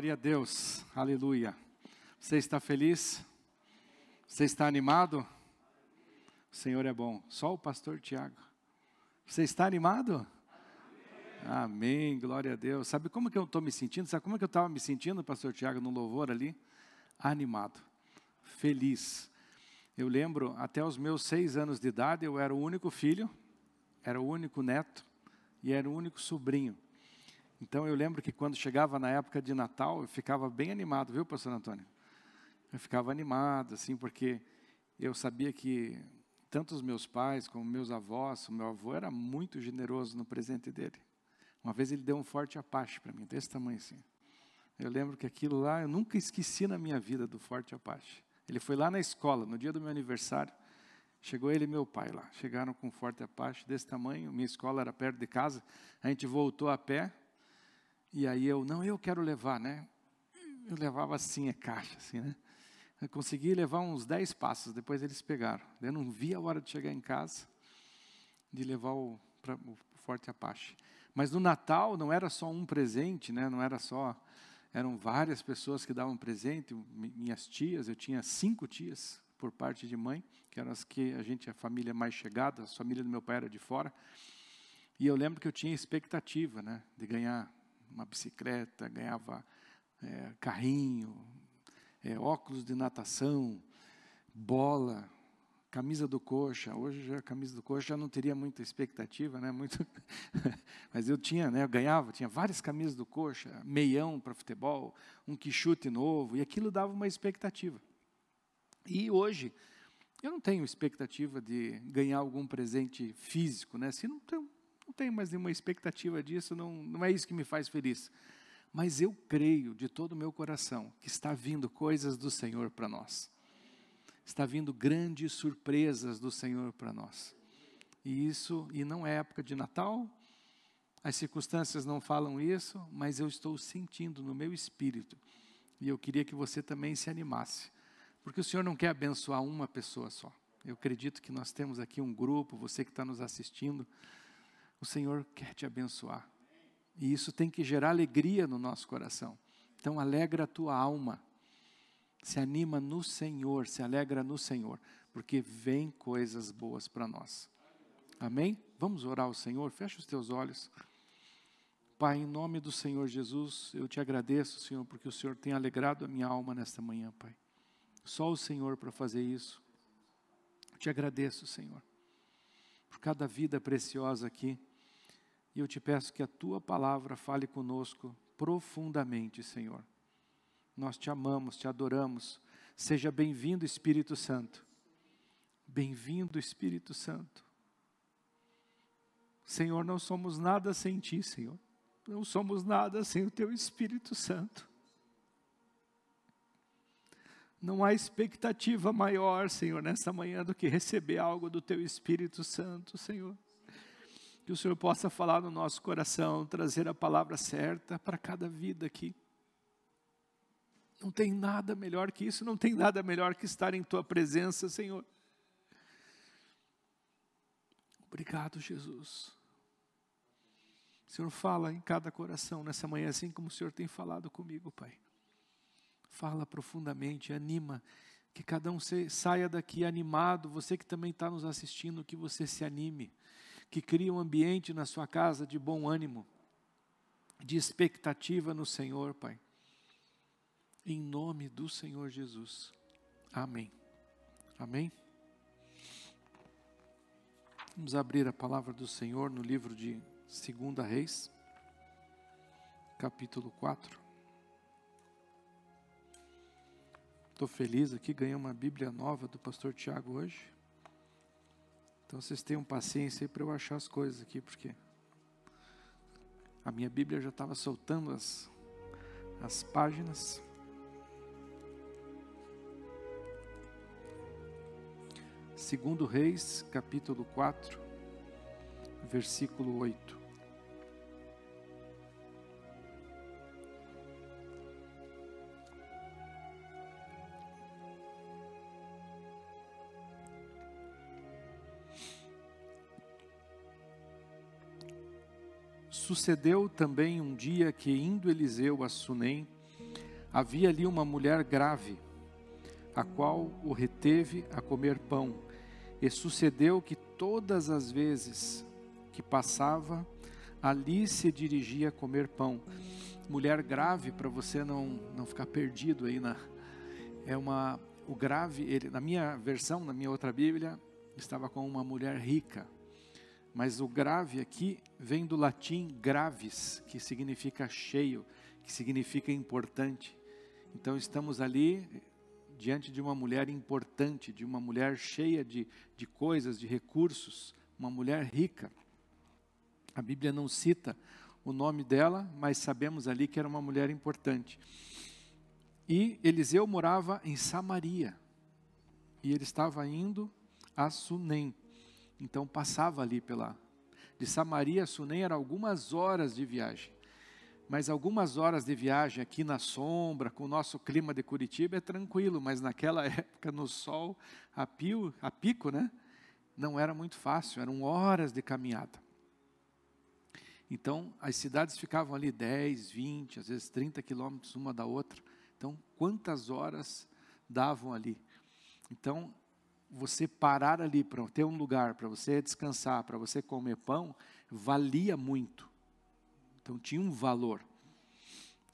Glória a Deus, aleluia. Você está feliz? Você está animado? O Senhor é bom. Só o pastor Tiago. Você está animado? Amém, glória a Deus. Sabe como que eu estou me sentindo? Sabe como que eu estava me sentindo, pastor Tiago, no louvor ali? Animado, feliz. Eu lembro, até os meus seis anos de idade, eu era o único filho, era o único neto e era o único sobrinho. Então eu lembro que quando chegava na época de Natal, eu ficava bem animado, viu, pastor Antônio? Eu ficava animado, assim, porque eu sabia que tanto os meus pais como meus avós, o meu avô era muito generoso no presente dele. Uma vez ele deu um forte Apache para mim, desse tamanho assim. Eu lembro que aquilo lá, eu nunca esqueci na minha vida do forte Apache. Ele foi lá na escola, no dia do meu aniversário. Chegou ele e meu pai lá. Chegaram com um forte Apache desse tamanho. Minha escola era perto de casa. A gente voltou a pé. E aí eu, não, eu quero levar, né? Eu levava assim a caixa, assim, né? Eu consegui levar uns 10 passos, depois eles pegaram. Eu não vi a hora de chegar em casa, de levar o, pra, o Forte Apache. Mas no Natal não era só um presente, né? não era só. Eram várias pessoas que davam presente, minhas tias, eu tinha cinco tias por parte de mãe, que eram as que a gente, a família mais chegada, a família do meu pai era de fora. E eu lembro que eu tinha expectativa né, de ganhar uma bicicleta, ganhava é, carrinho, é, óculos de natação, bola, camisa do coxa. Hoje a camisa do coxa já não teria muita expectativa, né? Muito, mas eu tinha, né? Eu ganhava, tinha várias camisas do coxa, meião para futebol, um quichute novo e aquilo dava uma expectativa. E hoje eu não tenho expectativa de ganhar algum presente físico, né? Se não tenho, não tenho mais nenhuma expectativa disso, não, não é isso que me faz feliz. Mas eu creio de todo o meu coração que está vindo coisas do Senhor para nós. Está vindo grandes surpresas do Senhor para nós. E isso, e não é época de Natal, as circunstâncias não falam isso, mas eu estou sentindo no meu espírito. E eu queria que você também se animasse. Porque o Senhor não quer abençoar uma pessoa só. Eu acredito que nós temos aqui um grupo, você que está nos assistindo, o Senhor quer te abençoar. E isso tem que gerar alegria no nosso coração. Então, alegra a tua alma. Se anima no Senhor, se alegra no Senhor, porque vem coisas boas para nós. Amém? Vamos orar ao Senhor? Fecha os teus olhos. Pai, em nome do Senhor Jesus, eu te agradeço, Senhor, porque o Senhor tem alegrado a minha alma nesta manhã, Pai. Só o Senhor para fazer isso. Te agradeço, Senhor, por cada vida preciosa aqui. E eu te peço que a tua palavra fale conosco profundamente, Senhor. Nós te amamos, te adoramos. Seja bem-vindo, Espírito Santo. Bem-vindo, Espírito Santo. Senhor, não somos nada sem ti, Senhor. Não somos nada sem o teu Espírito Santo. Não há expectativa maior, Senhor, nesta manhã do que receber algo do teu Espírito Santo, Senhor que o Senhor possa falar no nosso coração, trazer a palavra certa para cada vida aqui. Não tem nada melhor que isso, não tem nada melhor que estar em tua presença, Senhor. Obrigado, Jesus. O Senhor fala em cada coração nessa manhã, assim como o Senhor tem falado comigo, Pai. Fala profundamente, anima, que cada um saia daqui animado, você que também está nos assistindo, que você se anime que cria um ambiente na sua casa de bom ânimo, de expectativa no Senhor, Pai. Em nome do Senhor Jesus. Amém. Amém. Vamos abrir a palavra do Senhor no livro de 2 Reis, capítulo 4. Estou feliz aqui, ganhei uma Bíblia nova do pastor Tiago hoje. Então vocês tenham paciência aí para eu achar as coisas aqui, porque a minha Bíblia já estava soltando as, as páginas. Segundo Reis, capítulo 4, versículo 8. Sucedeu também um dia que, indo Eliseu a Sunem, Havia ali uma mulher grave, a qual o reteve a comer pão. E sucedeu que todas as vezes que passava, ali se dirigia a comer pão. Mulher grave, para você não, não ficar perdido aí na. É uma. O grave, ele, na minha versão, na minha outra Bíblia, estava com uma mulher rica. Mas o grave aqui vem do latim graves, que significa cheio, que significa importante. Então estamos ali diante de uma mulher importante, de uma mulher cheia de, de coisas, de recursos, uma mulher rica. A Bíblia não cita o nome dela, mas sabemos ali que era uma mulher importante. E Eliseu morava em Samaria. E ele estava indo a Sunem. Então passava ali pela. De Samaria a Sunem era algumas horas de viagem. Mas algumas horas de viagem aqui na sombra, com o nosso clima de Curitiba, é tranquilo, mas naquela época, no sol, a, pio, a pico, né? Não era muito fácil, eram horas de caminhada. Então, as cidades ficavam ali 10, 20, às vezes 30 quilômetros uma da outra. Então, quantas horas davam ali? Então, você parar ali para ter um lugar para você descansar, para você comer pão, valia muito. Então tinha um valor.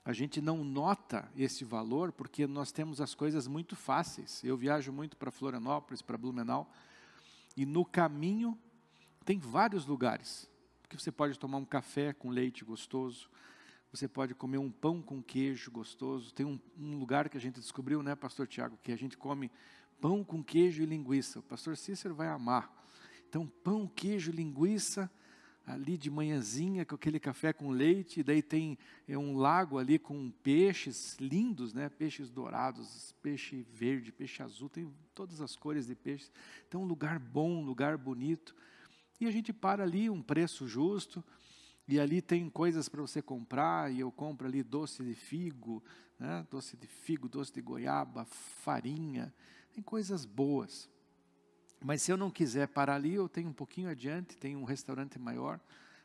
A gente não nota esse valor porque nós temos as coisas muito fáceis. Eu viajo muito para Florianópolis, para Blumenau, e no caminho tem vários lugares. Porque você pode tomar um café com leite gostoso, você pode comer um pão com queijo gostoso. Tem um, um lugar que a gente descobriu, né, Pastor Tiago, que a gente come pão com queijo e linguiça. O pastor Cícero vai amar. Então, pão, queijo, linguiça, ali de manhãzinha com aquele café com leite, e daí tem é, um lago ali com peixes lindos, né? Peixes dourados, peixe verde, peixe azul, tem todas as cores de peixes. Então, um lugar bom, um lugar bonito. E a gente para ali, um preço justo, e ali tem coisas para você comprar, e eu compro ali doce de figo, né? doce de figo, doce de goiaba, farinha, tem coisas boas. Mas se eu não quiser parar ali, eu tenho um pouquinho adiante, tem um restaurante maior,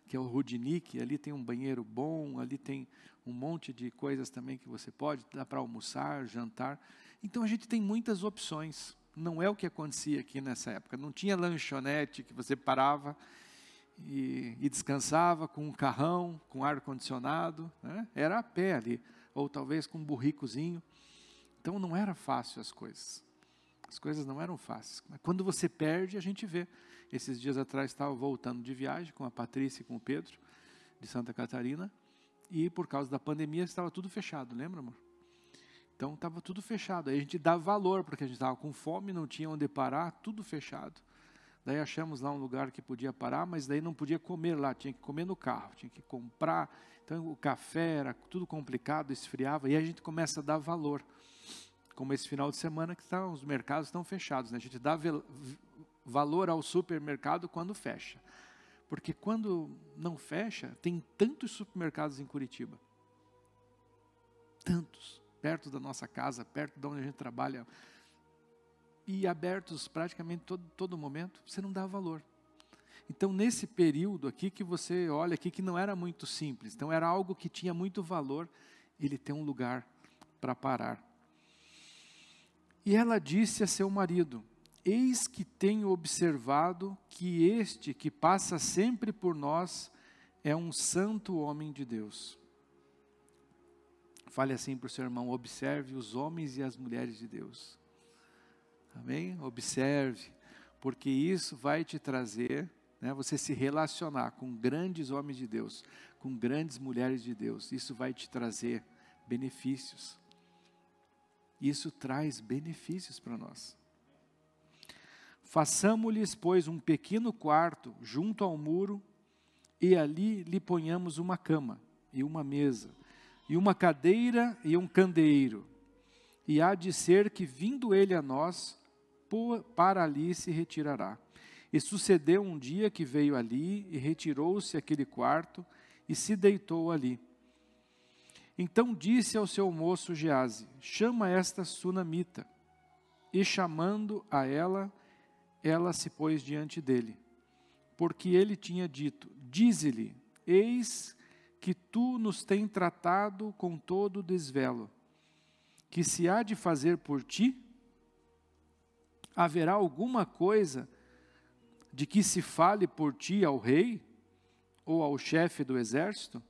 que é o Rudinick, ali tem um banheiro bom, ali tem um monte de coisas também que você pode, dá para almoçar, jantar. Então a gente tem muitas opções. Não é o que acontecia aqui nessa época. Não tinha lanchonete que você parava e, e descansava com um carrão, com ar-condicionado. Né? Era a pé ali, ou talvez com um burricozinho. Então não era fácil as coisas. As coisas não eram fáceis. Mas quando você perde, a gente vê. Esses dias atrás estava voltando de viagem com a Patrícia e com o Pedro, de Santa Catarina, e por causa da pandemia estava tudo fechado, lembra, amor? Então estava tudo fechado. Aí a gente dá valor, porque a gente estava com fome, não tinha onde parar, tudo fechado. Daí achamos lá um lugar que podia parar, mas daí não podia comer lá, tinha que comer no carro, tinha que comprar. Então o café era tudo complicado, esfriava, e a gente começa a dar valor como esse final de semana que tá, os mercados estão fechados. Né? A gente dá valor ao supermercado quando fecha. Porque quando não fecha, tem tantos supermercados em Curitiba. Tantos. Perto da nossa casa, perto de onde a gente trabalha. E abertos praticamente todo, todo momento, você não dá valor. Então, nesse período aqui que você olha aqui, que não era muito simples, então era algo que tinha muito valor, ele tem um lugar para parar. E ela disse a seu marido: Eis que tenho observado que este que passa sempre por nós é um santo homem de Deus. Fale assim para o seu irmão: observe os homens e as mulheres de Deus. Amém? Observe, porque isso vai te trazer, né, você se relacionar com grandes homens de Deus, com grandes mulheres de Deus. Isso vai te trazer benefícios. Isso traz benefícios para nós. Façamos-lhes, pois, um pequeno quarto junto ao muro, e ali lhe ponhamos uma cama e uma mesa, e uma cadeira e um candeeiro. E há de ser que, vindo ele a nós, para ali se retirará. E sucedeu um dia que veio ali e retirou-se aquele quarto e se deitou ali. Então disse ao seu moço Gease: Chama esta sunamita. E chamando a ela, ela se pôs diante dele. Porque ele tinha dito: Dize-lhe: Eis que tu nos tem tratado com todo desvelo, que se há de fazer por ti? Haverá alguma coisa de que se fale por ti ao rei ou ao chefe do exército?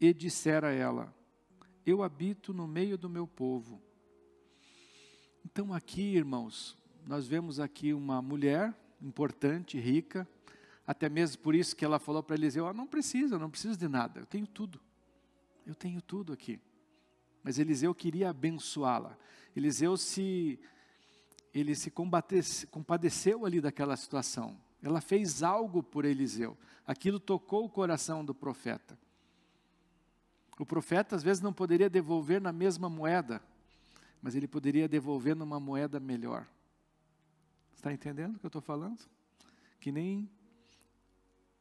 E dissera ela: Eu habito no meio do meu povo. Então, aqui, irmãos, nós vemos aqui uma mulher importante, rica, até mesmo por isso que ela falou para Eliseu: ah, Não precisa, não preciso de nada, eu tenho tudo. Eu tenho tudo aqui. Mas Eliseu queria abençoá-la. Eliseu se ele se compadeceu ali daquela situação. Ela fez algo por Eliseu. Aquilo tocou o coração do profeta. O profeta às vezes não poderia devolver na mesma moeda, mas ele poderia devolver numa moeda melhor. Está entendendo o que eu estou falando? Que nem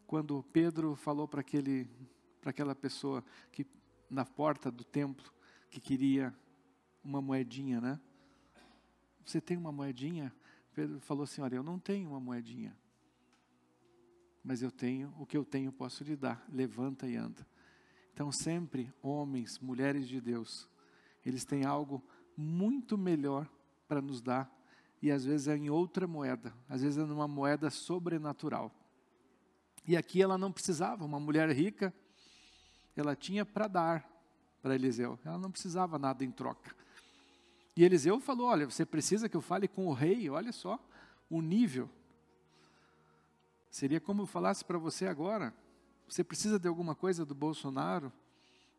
quando Pedro falou para aquele, para aquela pessoa que na porta do templo que queria uma moedinha, né? Você tem uma moedinha? Pedro falou assim: Olha, eu não tenho uma moedinha, mas eu tenho o que eu tenho, posso lhe dar. Levanta e anda. Então, sempre homens, mulheres de Deus, eles têm algo muito melhor para nos dar, e às vezes é em outra moeda, às vezes é numa moeda sobrenatural. E aqui ela não precisava, uma mulher rica, ela tinha para dar para Eliseu, ela não precisava nada em troca. E Eliseu falou: Olha, você precisa que eu fale com o rei, olha só o nível. Seria como eu falasse para você agora: você precisa de alguma coisa do Bolsonaro,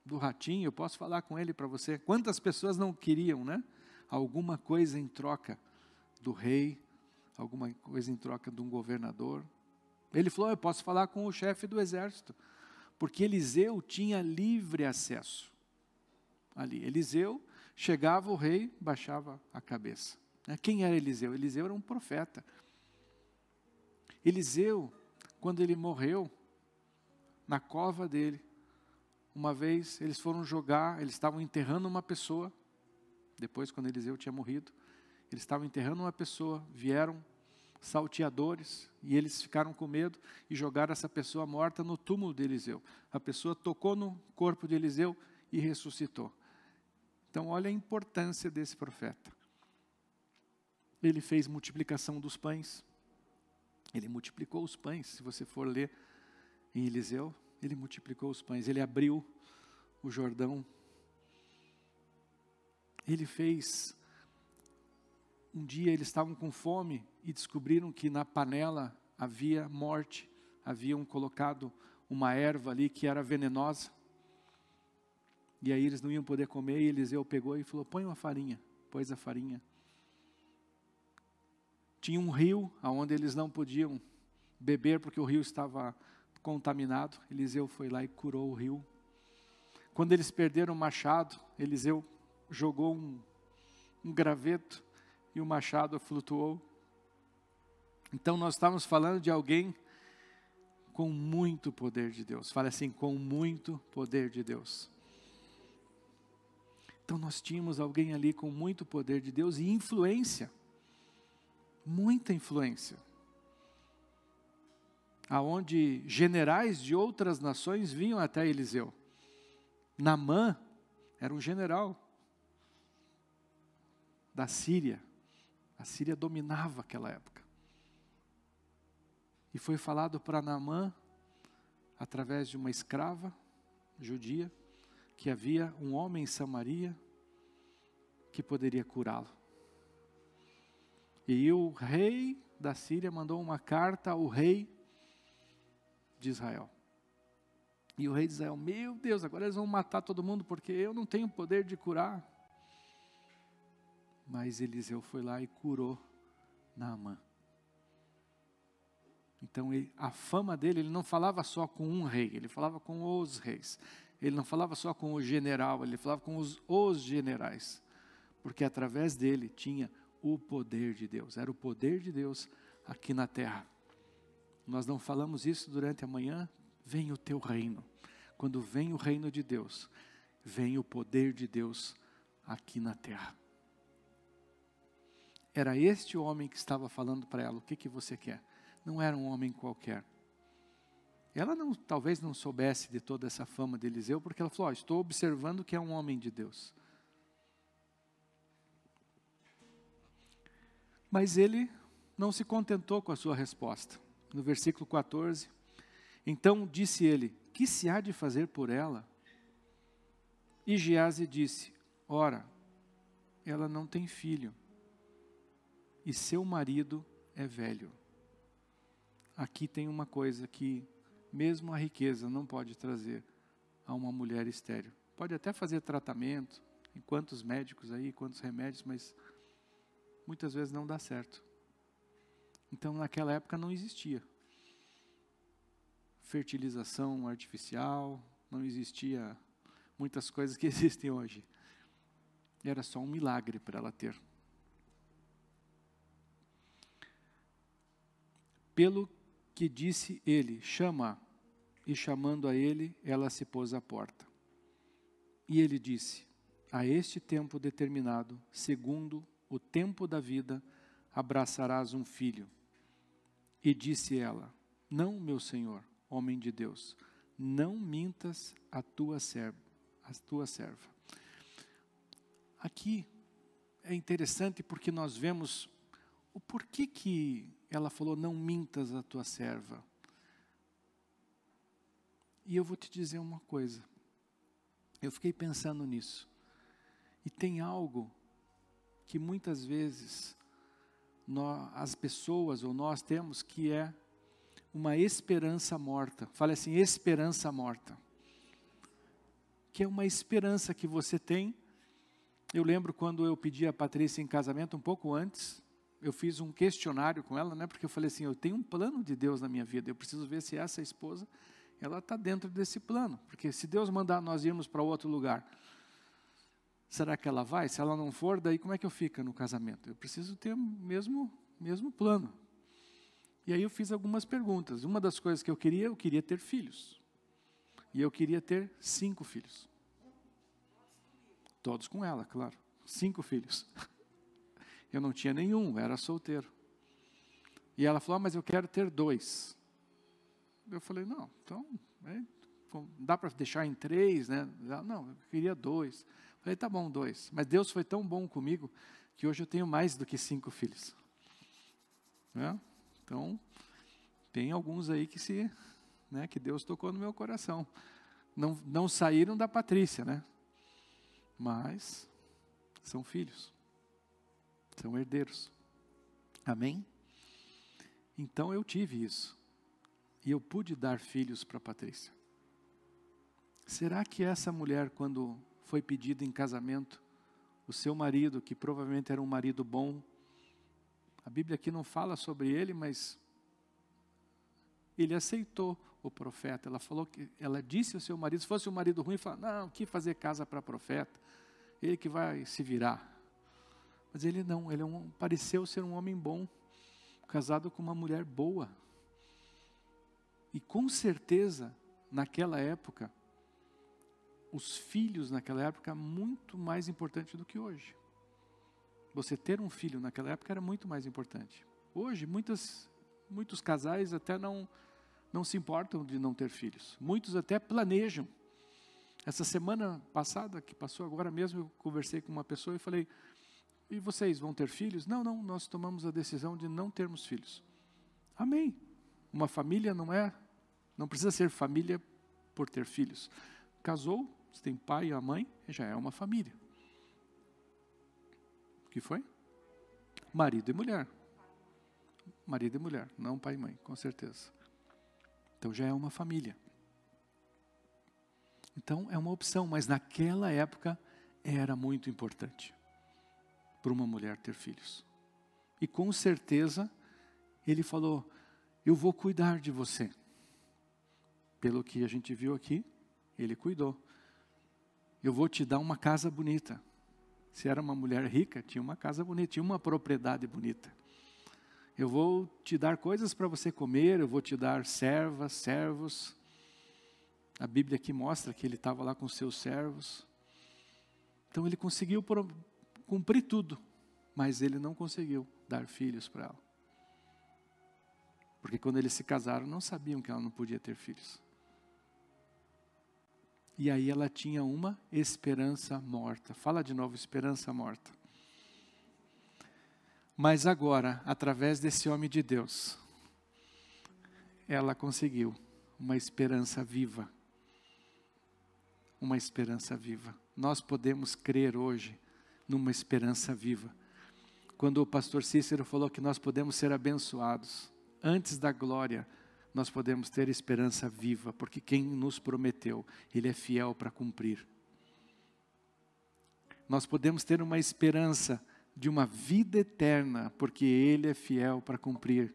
do Ratinho, eu posso falar com ele para você. Quantas pessoas não queriam, né? Alguma coisa em troca do rei, alguma coisa em troca de um governador. Ele falou: Eu posso falar com o chefe do exército, porque Eliseu tinha livre acesso ali. Eliseu chegava o rei, baixava a cabeça. Né? Quem era Eliseu? Eliseu era um profeta. Eliseu, quando ele morreu, na cova dele, uma vez eles foram jogar, eles estavam enterrando uma pessoa, depois quando Eliseu tinha morrido, eles estavam enterrando uma pessoa, vieram salteadores e eles ficaram com medo e jogaram essa pessoa morta no túmulo de Eliseu. A pessoa tocou no corpo de Eliseu e ressuscitou. Então, olha a importância desse profeta. Ele fez multiplicação dos pães. Ele multiplicou os pães. Se você for ler em Eliseu, ele multiplicou os pães. Ele abriu o Jordão. Ele fez. Um dia eles estavam com fome e descobriram que na panela havia morte. Haviam colocado uma erva ali que era venenosa. E aí eles não iam poder comer, e Eliseu pegou e falou: põe uma farinha. Pôs a farinha. Tinha um rio onde eles não podiam beber, porque o rio estava contaminado. Eliseu foi lá e curou o rio. Quando eles perderam o machado, Eliseu jogou um, um graveto e o machado flutuou. Então nós estávamos falando de alguém com muito poder de Deus. Fala assim, com muito poder de Deus. Então nós tínhamos alguém ali com muito poder de Deus e influência. Muita influência. Aonde generais de outras nações vinham até Eliseu. Namã era um general da Síria. A Síria dominava aquela época. E foi falado para Namã, através de uma escrava judia, que havia um homem em Samaria que poderia curá-lo. E o rei da Síria mandou uma carta ao rei de Israel. E o rei de Israel, meu Deus, agora eles vão matar todo mundo porque eu não tenho poder de curar. Mas Eliseu foi lá e curou Naamã. Então ele, a fama dele, ele não falava só com um rei, ele falava com os reis. Ele não falava só com o general, ele falava com os, os generais. Porque através dele tinha o poder de Deus, era o poder de Deus aqui na terra. Nós não falamos isso durante a manhã. Vem o teu reino. Quando vem o reino de Deus, vem o poder de Deus aqui na terra. Era este homem que estava falando para ela: O que, que você quer? Não era um homem qualquer. Ela não, talvez não soubesse de toda essa fama de Eliseu, porque ela falou: oh, Estou observando que é um homem de Deus. Mas ele não se contentou com a sua resposta. No versículo 14, então disse ele: Que se há de fazer por ela? E Gease disse: Ora, ela não tem filho, e seu marido é velho. Aqui tem uma coisa que, mesmo a riqueza, não pode trazer a uma mulher estéril. Pode até fazer tratamento, em quantos médicos aí, quantos remédios, mas muitas vezes não dá certo. Então, naquela época não existia fertilização artificial, não existia muitas coisas que existem hoje. Era só um milagre para ela ter. Pelo que disse ele, chama, e chamando a ele, ela se pôs à porta. E ele disse: A este tempo determinado, segundo o tempo da vida, abraçarás um filho. E disse ela: Não, meu senhor, homem de Deus, não mintas a tua serva, a tua serva. Aqui é interessante porque nós vemos o porquê que ela falou não mintas a tua serva. E eu vou te dizer uma coisa. Eu fiquei pensando nisso. E tem algo que muitas vezes nós, as pessoas ou nós temos que é uma esperança morta. Fale assim, esperança morta. Que é uma esperança que você tem. Eu lembro quando eu pedi a Patrícia em casamento, um pouco antes, eu fiz um questionário com ela, né? Porque eu falei assim, eu tenho um plano de Deus na minha vida. Eu preciso ver se essa esposa, ela está dentro desse plano. Porque se Deus mandar nós irmos para outro lugar, será que ela vai? Se ela não for, daí como é que eu fico no casamento? Eu preciso ter o mesmo, mesmo plano. E aí eu fiz algumas perguntas. Uma das coisas que eu queria, eu queria ter filhos. E eu queria ter cinco filhos. Todos com ela, claro. Cinco filhos. Eu não tinha nenhum, era solteiro. E ela falou: ah, mas eu quero ter dois. Eu falei: não, então, é, dá para deixar em três, né? Não, eu queria dois. Falei: tá bom, dois. Mas Deus foi tão bom comigo que hoje eu tenho mais do que cinco filhos. Né? Então, tem alguns aí que se, né, que Deus tocou no meu coração. Não, não saíram da Patrícia, né? Mas são filhos são herdeiros. Amém? Então eu tive isso. E eu pude dar filhos para Patrícia. Será que essa mulher, quando foi pedida em casamento, o seu marido, que provavelmente era um marido bom, a Bíblia aqui não fala sobre ele, mas ele aceitou o profeta. Ela falou que ela disse ao seu marido, se fosse um marido ruim, fala, não, que fazer casa para profeta? Ele que vai se virar. Mas ele não, ele é um, pareceu ser um homem bom, casado com uma mulher boa. E com certeza, naquela época, os filhos naquela época muito mais importante do que hoje. Você ter um filho naquela época era muito mais importante. Hoje, muitas, muitos casais até não, não se importam de não ter filhos. Muitos até planejam. Essa semana passada, que passou agora mesmo, eu conversei com uma pessoa e falei: e vocês vão ter filhos? Não, não, nós tomamos a decisão de não termos filhos. Amém. Uma família não é, não precisa ser família por ter filhos. Casou, você tem pai e a mãe, já é uma família. O que foi? Marido e mulher. Marido e mulher, não pai e mãe, com certeza. Então já é uma família. Então é uma opção, mas naquela época era muito importante para uma mulher ter filhos. E com certeza, ele falou: Eu vou cuidar de você. Pelo que a gente viu aqui, ele cuidou. Eu vou te dar uma casa bonita. Se era uma mulher rica, tinha uma casa bonita, tinha uma propriedade bonita. Eu vou te dar coisas para você comer, eu vou te dar servas, servos. A Bíblia aqui mostra que ele estava lá com seus servos. Então ele conseguiu cumprir tudo, mas ele não conseguiu dar filhos para ela. Porque quando eles se casaram, não sabiam que ela não podia ter filhos. E aí ela tinha uma esperança morta. Fala de novo, esperança morta. Mas agora, através desse homem de Deus, ela conseguiu uma esperança viva. Uma esperança viva. Nós podemos crer hoje numa esperança viva. Quando o pastor Cícero falou que nós podemos ser abençoados, antes da glória, nós podemos ter esperança viva, porque quem nos prometeu, Ele é fiel para cumprir. Nós podemos ter uma esperança de uma vida eterna, porque Ele é fiel para cumprir.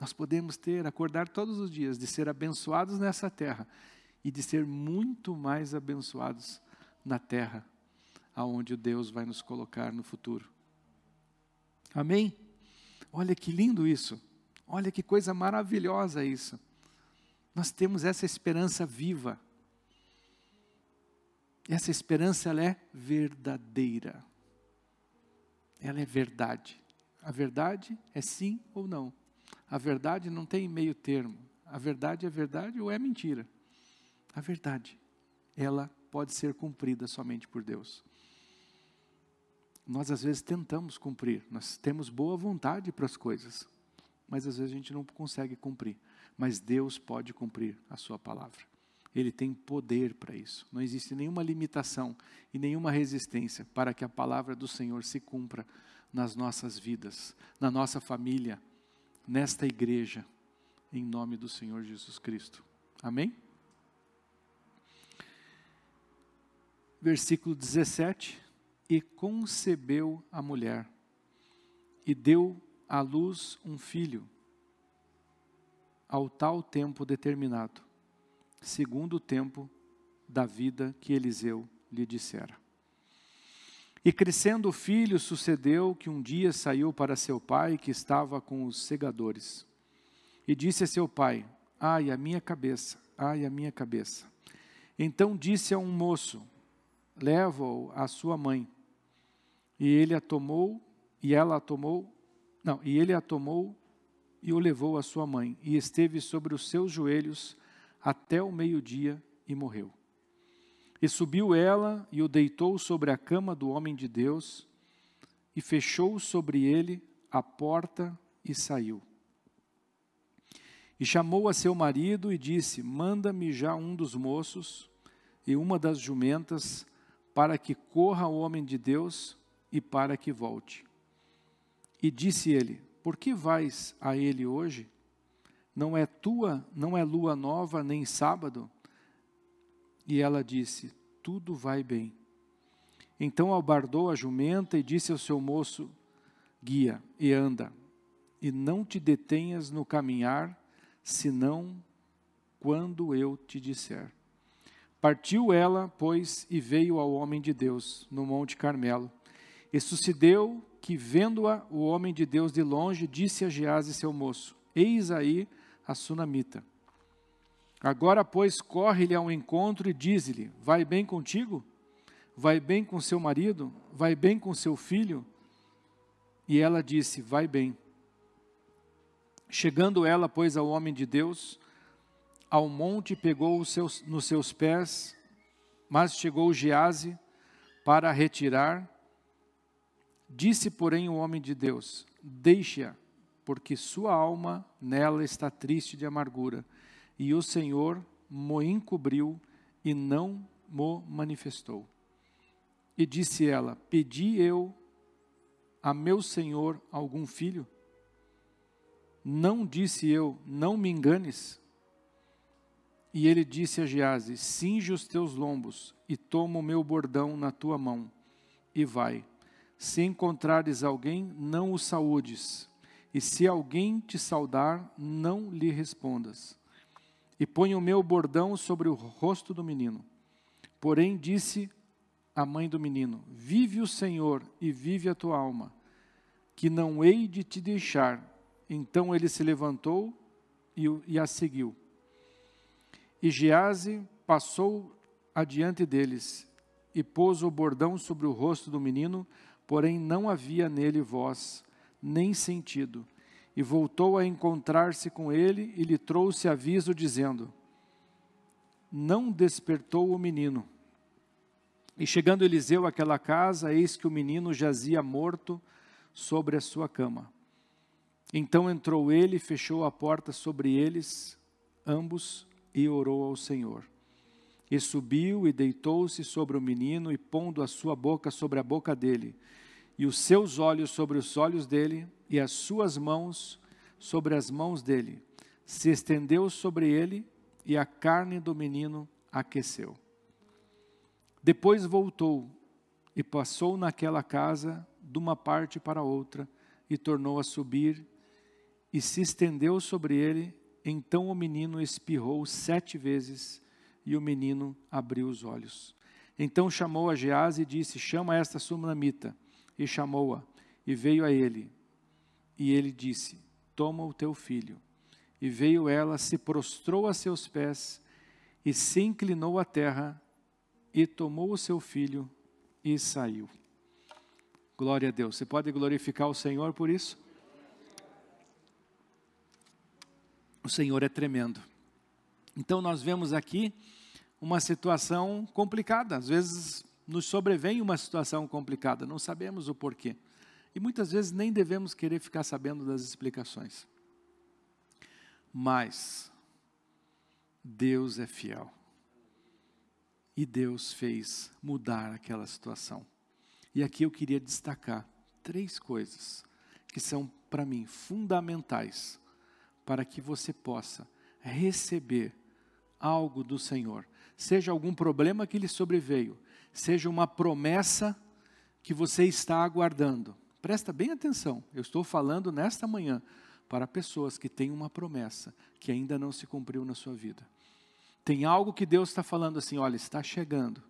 Nós podemos ter, acordar todos os dias, de ser abençoados nessa terra e de ser muito mais abençoados na terra, aonde Deus vai nos colocar no futuro. Amém? Olha que lindo isso. Olha que coisa maravilhosa isso. Nós temos essa esperança viva. Essa esperança ela é verdadeira. Ela é verdade. A verdade é sim ou não. A verdade não tem meio termo. A verdade é verdade ou é mentira. A verdade, ela pode ser cumprida somente por Deus. Nós às vezes tentamos cumprir, nós temos boa vontade para as coisas, mas às vezes a gente não consegue cumprir. Mas Deus pode cumprir a sua palavra. Ele tem poder para isso. Não existe nenhuma limitação e nenhuma resistência para que a palavra do Senhor se cumpra nas nossas vidas, na nossa família, nesta igreja, em nome do Senhor Jesus Cristo. Amém? Versículo 17: E concebeu a mulher, e deu à luz um filho, ao tal tempo determinado, segundo o tempo da vida que Eliseu lhe dissera. E crescendo o filho, sucedeu que um dia saiu para seu pai, que estava com os segadores. E disse a seu pai: Ai, a minha cabeça, ai, a minha cabeça. Então disse a um moço: Leva-o à sua mãe. E ele a tomou, e ela a tomou, não, e ele a tomou e o levou à sua mãe, e esteve sobre os seus joelhos até o meio-dia e morreu. E subiu ela e o deitou sobre a cama do homem de Deus, e fechou sobre ele a porta e saiu. E chamou a seu marido e disse: Manda-me já um dos moços e uma das jumentas, para que corra o homem de Deus e para que volte. E disse ele: Por que vais a ele hoje? Não é tua, não é lua nova nem sábado? E ela disse: Tudo vai bem. Então albardou a jumenta e disse ao seu moço: Guia e anda, e não te detenhas no caminhar, senão quando eu te disser. Partiu ela, pois, e veio ao homem de Deus no Monte Carmelo. E sucedeu que, vendo-a, o homem de Deus de longe, disse a Gease, seu moço: Eis aí a sunamita. Agora, pois, corre-lhe ao encontro e diz-lhe: Vai bem contigo? Vai bem com seu marido? Vai bem com seu filho? E ela disse: Vai bem. Chegando ela, pois, ao homem de Deus, ao monte pegou seus, nos seus pés, mas chegou Gease para retirar. Disse, porém, o homem de Deus: Deixe-a, porque sua alma nela está triste de amargura e o Senhor mo encobriu e não mo manifestou. E disse ela: Pedi eu a meu senhor algum filho? Não disse eu, não me enganes. E ele disse a Gease: Cinge os teus lombos e toma o meu bordão na tua mão e vai. Se encontrares alguém, não o saúdes, e se alguém te saudar, não lhe respondas e põe o meu bordão sobre o rosto do menino. Porém, disse a mãe do menino: Vive o Senhor e vive a tua alma, que não hei de te deixar. Então ele se levantou e, e a seguiu. E Gease passou adiante deles e pôs o bordão sobre o rosto do menino, porém não havia nele voz, nem sentido e voltou a encontrar-se com ele e lhe trouxe aviso, dizendo: Não despertou o menino. E chegando Eliseu àquela casa, eis que o menino jazia morto sobre a sua cama. Então entrou ele fechou a porta sobre eles, ambos, e orou ao Senhor. E subiu e deitou-se sobre o menino, e pondo a sua boca sobre a boca dele, e os seus olhos sobre os olhos dele, e as suas mãos sobre as mãos dele, se estendeu sobre ele, e a carne do menino aqueceu. Depois voltou e passou naquela casa de uma parte para outra, e tornou a subir, e se estendeu sobre ele. Então o menino espirrou sete vezes, e o menino abriu os olhos. Então chamou a Gease e disse: Chama esta sunamita. E chamou-a, e veio a ele. E ele disse: Toma o teu filho. E veio ela, se prostrou a seus pés, e se inclinou à terra, e tomou o seu filho e saiu. Glória a Deus. Você pode glorificar o Senhor por isso? O Senhor é tremendo. Então nós vemos aqui uma situação complicada. Às vezes nos sobrevém uma situação complicada, não sabemos o porquê. E muitas vezes nem devemos querer ficar sabendo das explicações. Mas Deus é fiel. E Deus fez mudar aquela situação. E aqui eu queria destacar três coisas que são para mim fundamentais para que você possa receber algo do Senhor. Seja algum problema que lhe sobreveio, seja uma promessa que você está aguardando. Presta bem atenção, eu estou falando nesta manhã para pessoas que têm uma promessa que ainda não se cumpriu na sua vida. Tem algo que Deus está falando assim: olha, está chegando.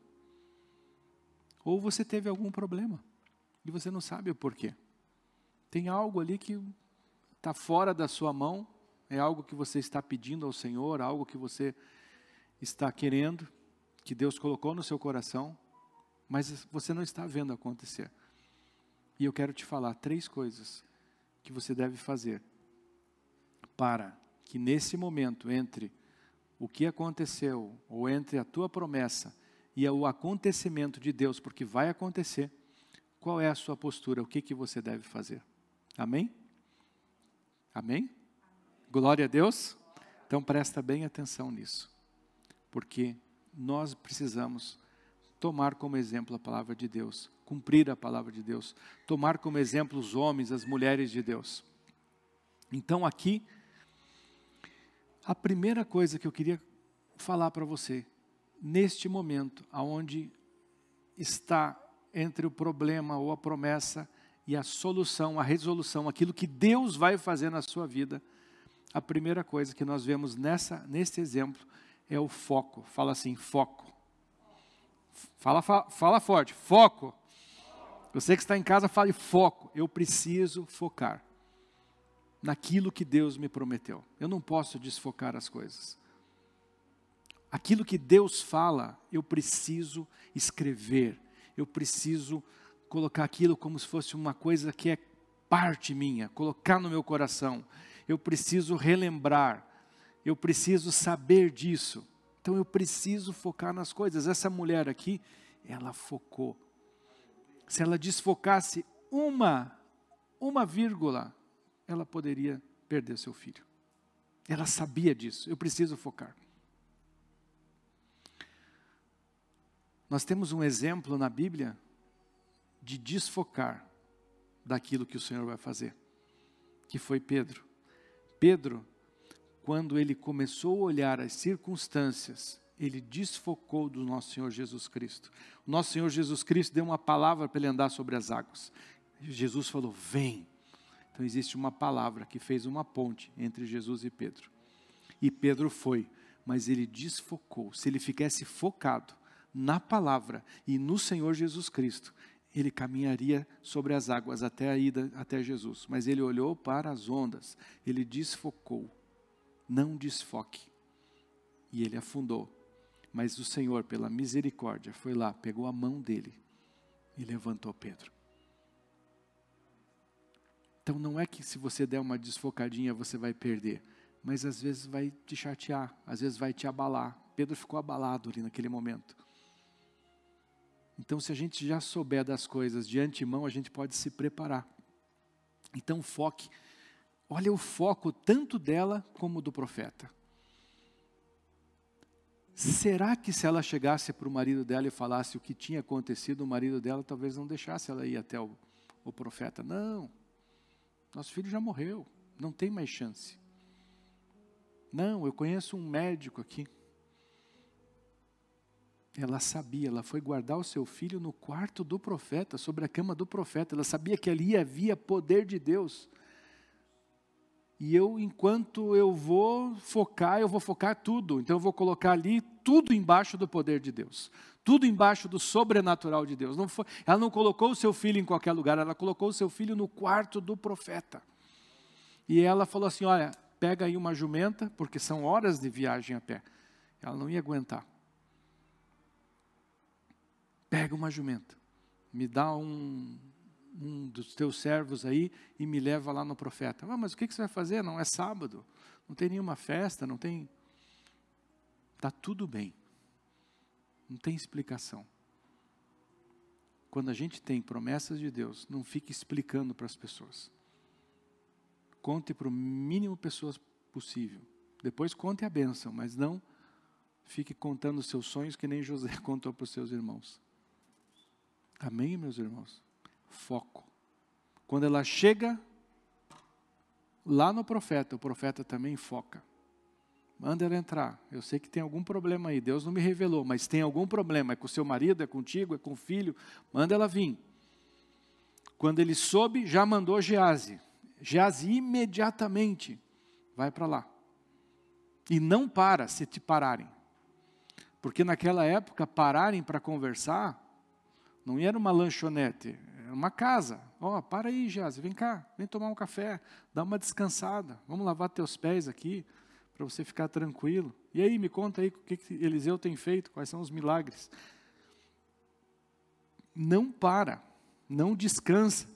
Ou você teve algum problema e você não sabe o porquê. Tem algo ali que está fora da sua mão, é algo que você está pedindo ao Senhor, algo que você está querendo, que Deus colocou no seu coração, mas você não está vendo acontecer. E eu quero te falar três coisas que você deve fazer para que nesse momento entre o que aconteceu, ou entre a tua promessa e o acontecimento de Deus, porque vai acontecer, qual é a sua postura, o que, que você deve fazer. Amém? Amém? Glória a Deus? Então presta bem atenção nisso, porque nós precisamos tomar como exemplo a palavra de Deus, cumprir a palavra de Deus, tomar como exemplo os homens, as mulheres de Deus. Então aqui a primeira coisa que eu queria falar para você, neste momento, aonde está entre o problema ou a promessa e a solução, a resolução, aquilo que Deus vai fazer na sua vida, a primeira coisa que nós vemos nessa, nesse exemplo é o foco. Fala assim, foco. Fala, fala, fala forte, foco. Você que está em casa, fale foco. Eu preciso focar naquilo que Deus me prometeu. Eu não posso desfocar as coisas. Aquilo que Deus fala, eu preciso escrever, eu preciso colocar aquilo como se fosse uma coisa que é parte minha, colocar no meu coração. Eu preciso relembrar, eu preciso saber disso. Então eu preciso focar nas coisas. Essa mulher aqui, ela focou. Se ela desfocasse uma, uma vírgula, ela poderia perder seu filho. Ela sabia disso. Eu preciso focar. Nós temos um exemplo na Bíblia de desfocar daquilo que o Senhor vai fazer, que foi Pedro. Pedro, quando ele começou a olhar as circunstâncias, ele desfocou do nosso Senhor Jesus Cristo. O nosso Senhor Jesus Cristo deu uma palavra para ele andar sobre as águas. Jesus falou: Vem. Então existe uma palavra que fez uma ponte entre Jesus e Pedro. E Pedro foi, mas ele desfocou. Se ele ficasse focado na palavra e no Senhor Jesus Cristo, ele caminharia sobre as águas até a ida até Jesus. Mas ele olhou para as ondas, ele desfocou. Não desfoque. E ele afundou. Mas o Senhor, pela misericórdia, foi lá, pegou a mão dele e levantou Pedro. Então não é que se você der uma desfocadinha você vai perder, mas às vezes vai te chatear, às vezes vai te abalar. Pedro ficou abalado ali naquele momento. Então, se a gente já souber das coisas de antemão, a gente pode se preparar. Então foque. Olha o foco tanto dela como do profeta. Será que se ela chegasse para o marido dela e falasse o que tinha acontecido, o marido dela talvez não deixasse ela ir até o, o profeta? Não, nosso filho já morreu, não tem mais chance. Não, eu conheço um médico aqui. Ela sabia, ela foi guardar o seu filho no quarto do profeta, sobre a cama do profeta. Ela sabia que ali havia poder de Deus. E eu, enquanto eu vou focar, eu vou focar tudo. Então eu vou colocar ali tudo embaixo do poder de Deus. Tudo embaixo do sobrenatural de Deus. Não foi, ela não colocou o seu filho em qualquer lugar, ela colocou o seu filho no quarto do profeta. E ela falou assim: Olha, pega aí uma jumenta, porque são horas de viagem a pé. Ela não ia aguentar. Pega uma jumenta, me dá um, um dos teus servos aí e me leva lá no profeta. Ah, mas o que você vai fazer? Não é sábado, não tem nenhuma festa, não tem. Está tudo bem, não tem explicação. Quando a gente tem promessas de Deus, não fique explicando para as pessoas. Conte para o mínimo pessoas possível. Depois conte a bênção, mas não fique contando seus sonhos que nem José contou para os seus irmãos. Amém, meus irmãos? Foco. Quando ela chega lá no profeta, o profeta também foca. Manda ela entrar. Eu sei que tem algum problema aí. Deus não me revelou, mas tem algum problema. É com seu marido, é contigo, é com o filho. Manda ela vir. Quando ele soube, já mandou Gease. Gease imediatamente vai para lá. E não para se te pararem. Porque naquela época, pararem para conversar, não era uma lanchonete, uma casa. Ó, oh, para aí, Jaz, vem cá, vem tomar um café, dá uma descansada. Vamos lavar teus pés aqui, para você ficar tranquilo. E aí, me conta aí o que, que Eliseu tem feito, quais são os milagres. Não para, não descansa.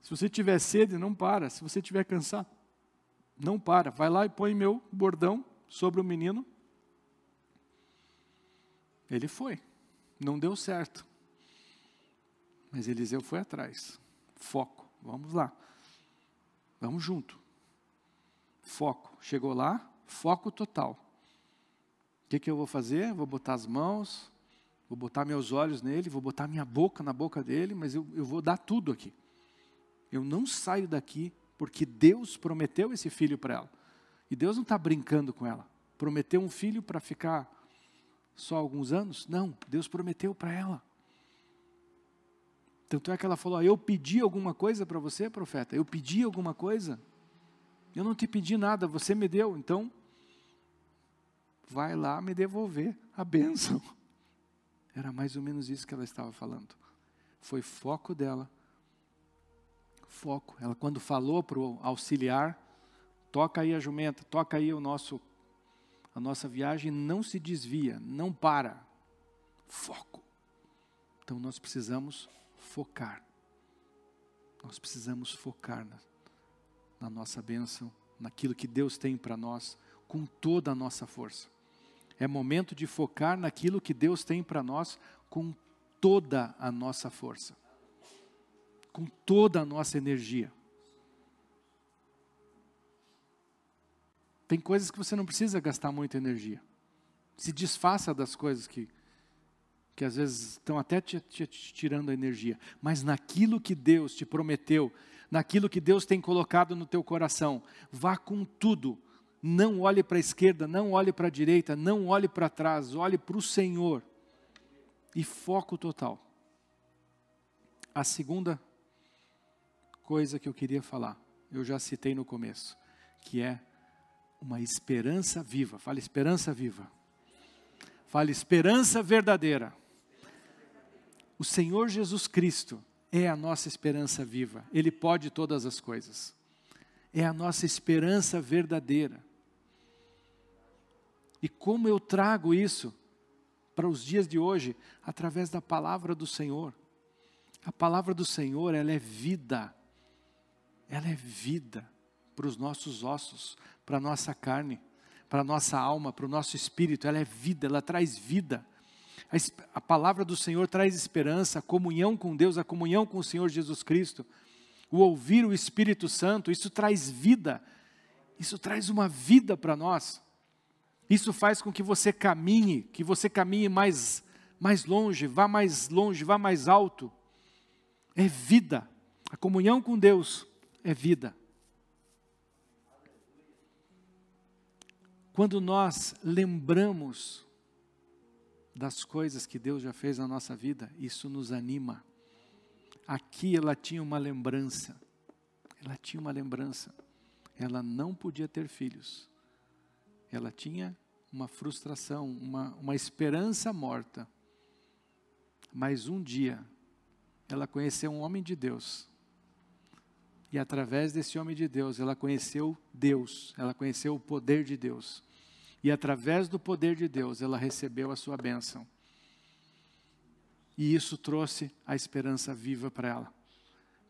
Se você tiver sede, não para. Se você tiver cansado, não para. Vai lá e põe meu bordão sobre o menino. Ele foi. Não deu certo. Mas Eliseu foi atrás. Foco. Vamos lá. Vamos junto. Foco. Chegou lá, foco total. O que, que eu vou fazer? Vou botar as mãos, vou botar meus olhos nele, vou botar minha boca na boca dele, mas eu, eu vou dar tudo aqui. Eu não saio daqui porque Deus prometeu esse filho para ela. E Deus não está brincando com ela. Prometeu um filho para ficar só alguns anos? Não, Deus prometeu para ela. Tanto é que ela falou: Eu pedi alguma coisa para você, profeta? Eu pedi alguma coisa? Eu não te pedi nada, você me deu, então vai lá me devolver a bênção. Era mais ou menos isso que ela estava falando. Foi foco dela. Foco. Ela, quando falou para o auxiliar, toca aí a jumenta, toca aí o nosso, a nossa viagem, não se desvia, não para. Foco. Então nós precisamos focar. Nós precisamos focar na, na nossa bênção, naquilo que Deus tem para nós, com toda a nossa força. É momento de focar naquilo que Deus tem para nós, com toda a nossa força, com toda a nossa energia. Tem coisas que você não precisa gastar muita energia. Se desfaça das coisas que que às vezes estão até te, te, te tirando a energia, mas naquilo que Deus te prometeu, naquilo que Deus tem colocado no teu coração, vá com tudo. Não olhe para a esquerda, não olhe para a direita, não olhe para trás, olhe para o Senhor. E foco total. A segunda coisa que eu queria falar, eu já citei no começo, que é uma esperança viva. Fale esperança viva. Fale esperança verdadeira. O Senhor Jesus Cristo é a nossa esperança viva, Ele pode todas as coisas, é a nossa esperança verdadeira. E como eu trago isso para os dias de hoje? Através da palavra do Senhor. A palavra do Senhor, ela é vida, ela é vida para os nossos ossos, para a nossa carne, para a nossa alma, para o nosso espírito, ela é vida, ela traz vida. A, palavra do Senhor traz esperança, a comunhão com Deus, a comunhão com o Senhor Jesus Cristo. o ouvir o Espírito Santo, isso traz vida, isso traz uma vida para nós. Isso faz com que você caminhe, que você caminhe mais, mais longe, vá mais longe, vá mais alto. É vida. A comunhão com Deus é vida. Quando nós lembramos das coisas que Deus já fez na nossa vida, isso nos anima. Aqui ela tinha uma lembrança. Ela tinha uma lembrança. Ela não podia ter filhos. Ela tinha uma frustração, uma, uma esperança morta. Mas um dia, ela conheceu um homem de Deus. E através desse homem de Deus, ela conheceu Deus, ela conheceu o poder de Deus. E através do poder de Deus, ela recebeu a sua bênção. E isso trouxe a esperança viva para ela.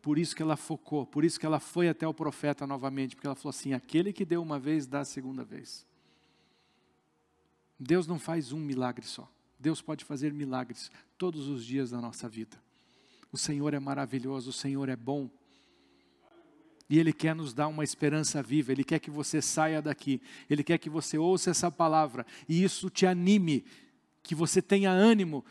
Por isso que ela focou, por isso que ela foi até o profeta novamente, porque ela falou assim: aquele que deu uma vez, dá a segunda vez. Deus não faz um milagre só. Deus pode fazer milagres todos os dias da nossa vida. O Senhor é maravilhoso, o Senhor é bom. E Ele quer nos dar uma esperança viva, Ele quer que você saia daqui, Ele quer que você ouça essa palavra e isso te anime, que você tenha ânimo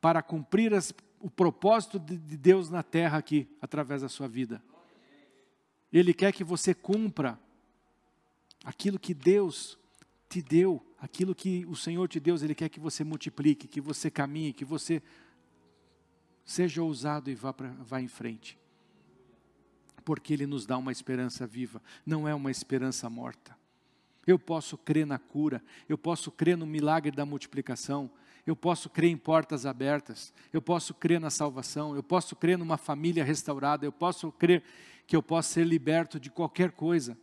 para cumprir as, o propósito de, de Deus na terra aqui, através da sua vida. Ele quer que você cumpra aquilo que Deus te deu, aquilo que o Senhor te deu, Ele quer que você multiplique, que você caminhe, que você seja ousado e vá, pra, vá em frente porque Ele nos dá uma esperança viva, não é uma esperança morta. Eu posso crer na cura, eu posso crer no milagre da multiplicação, eu posso crer em portas abertas, eu posso crer na salvação, eu posso crer numa família restaurada, eu posso crer que eu posso ser liberto de qualquer coisa,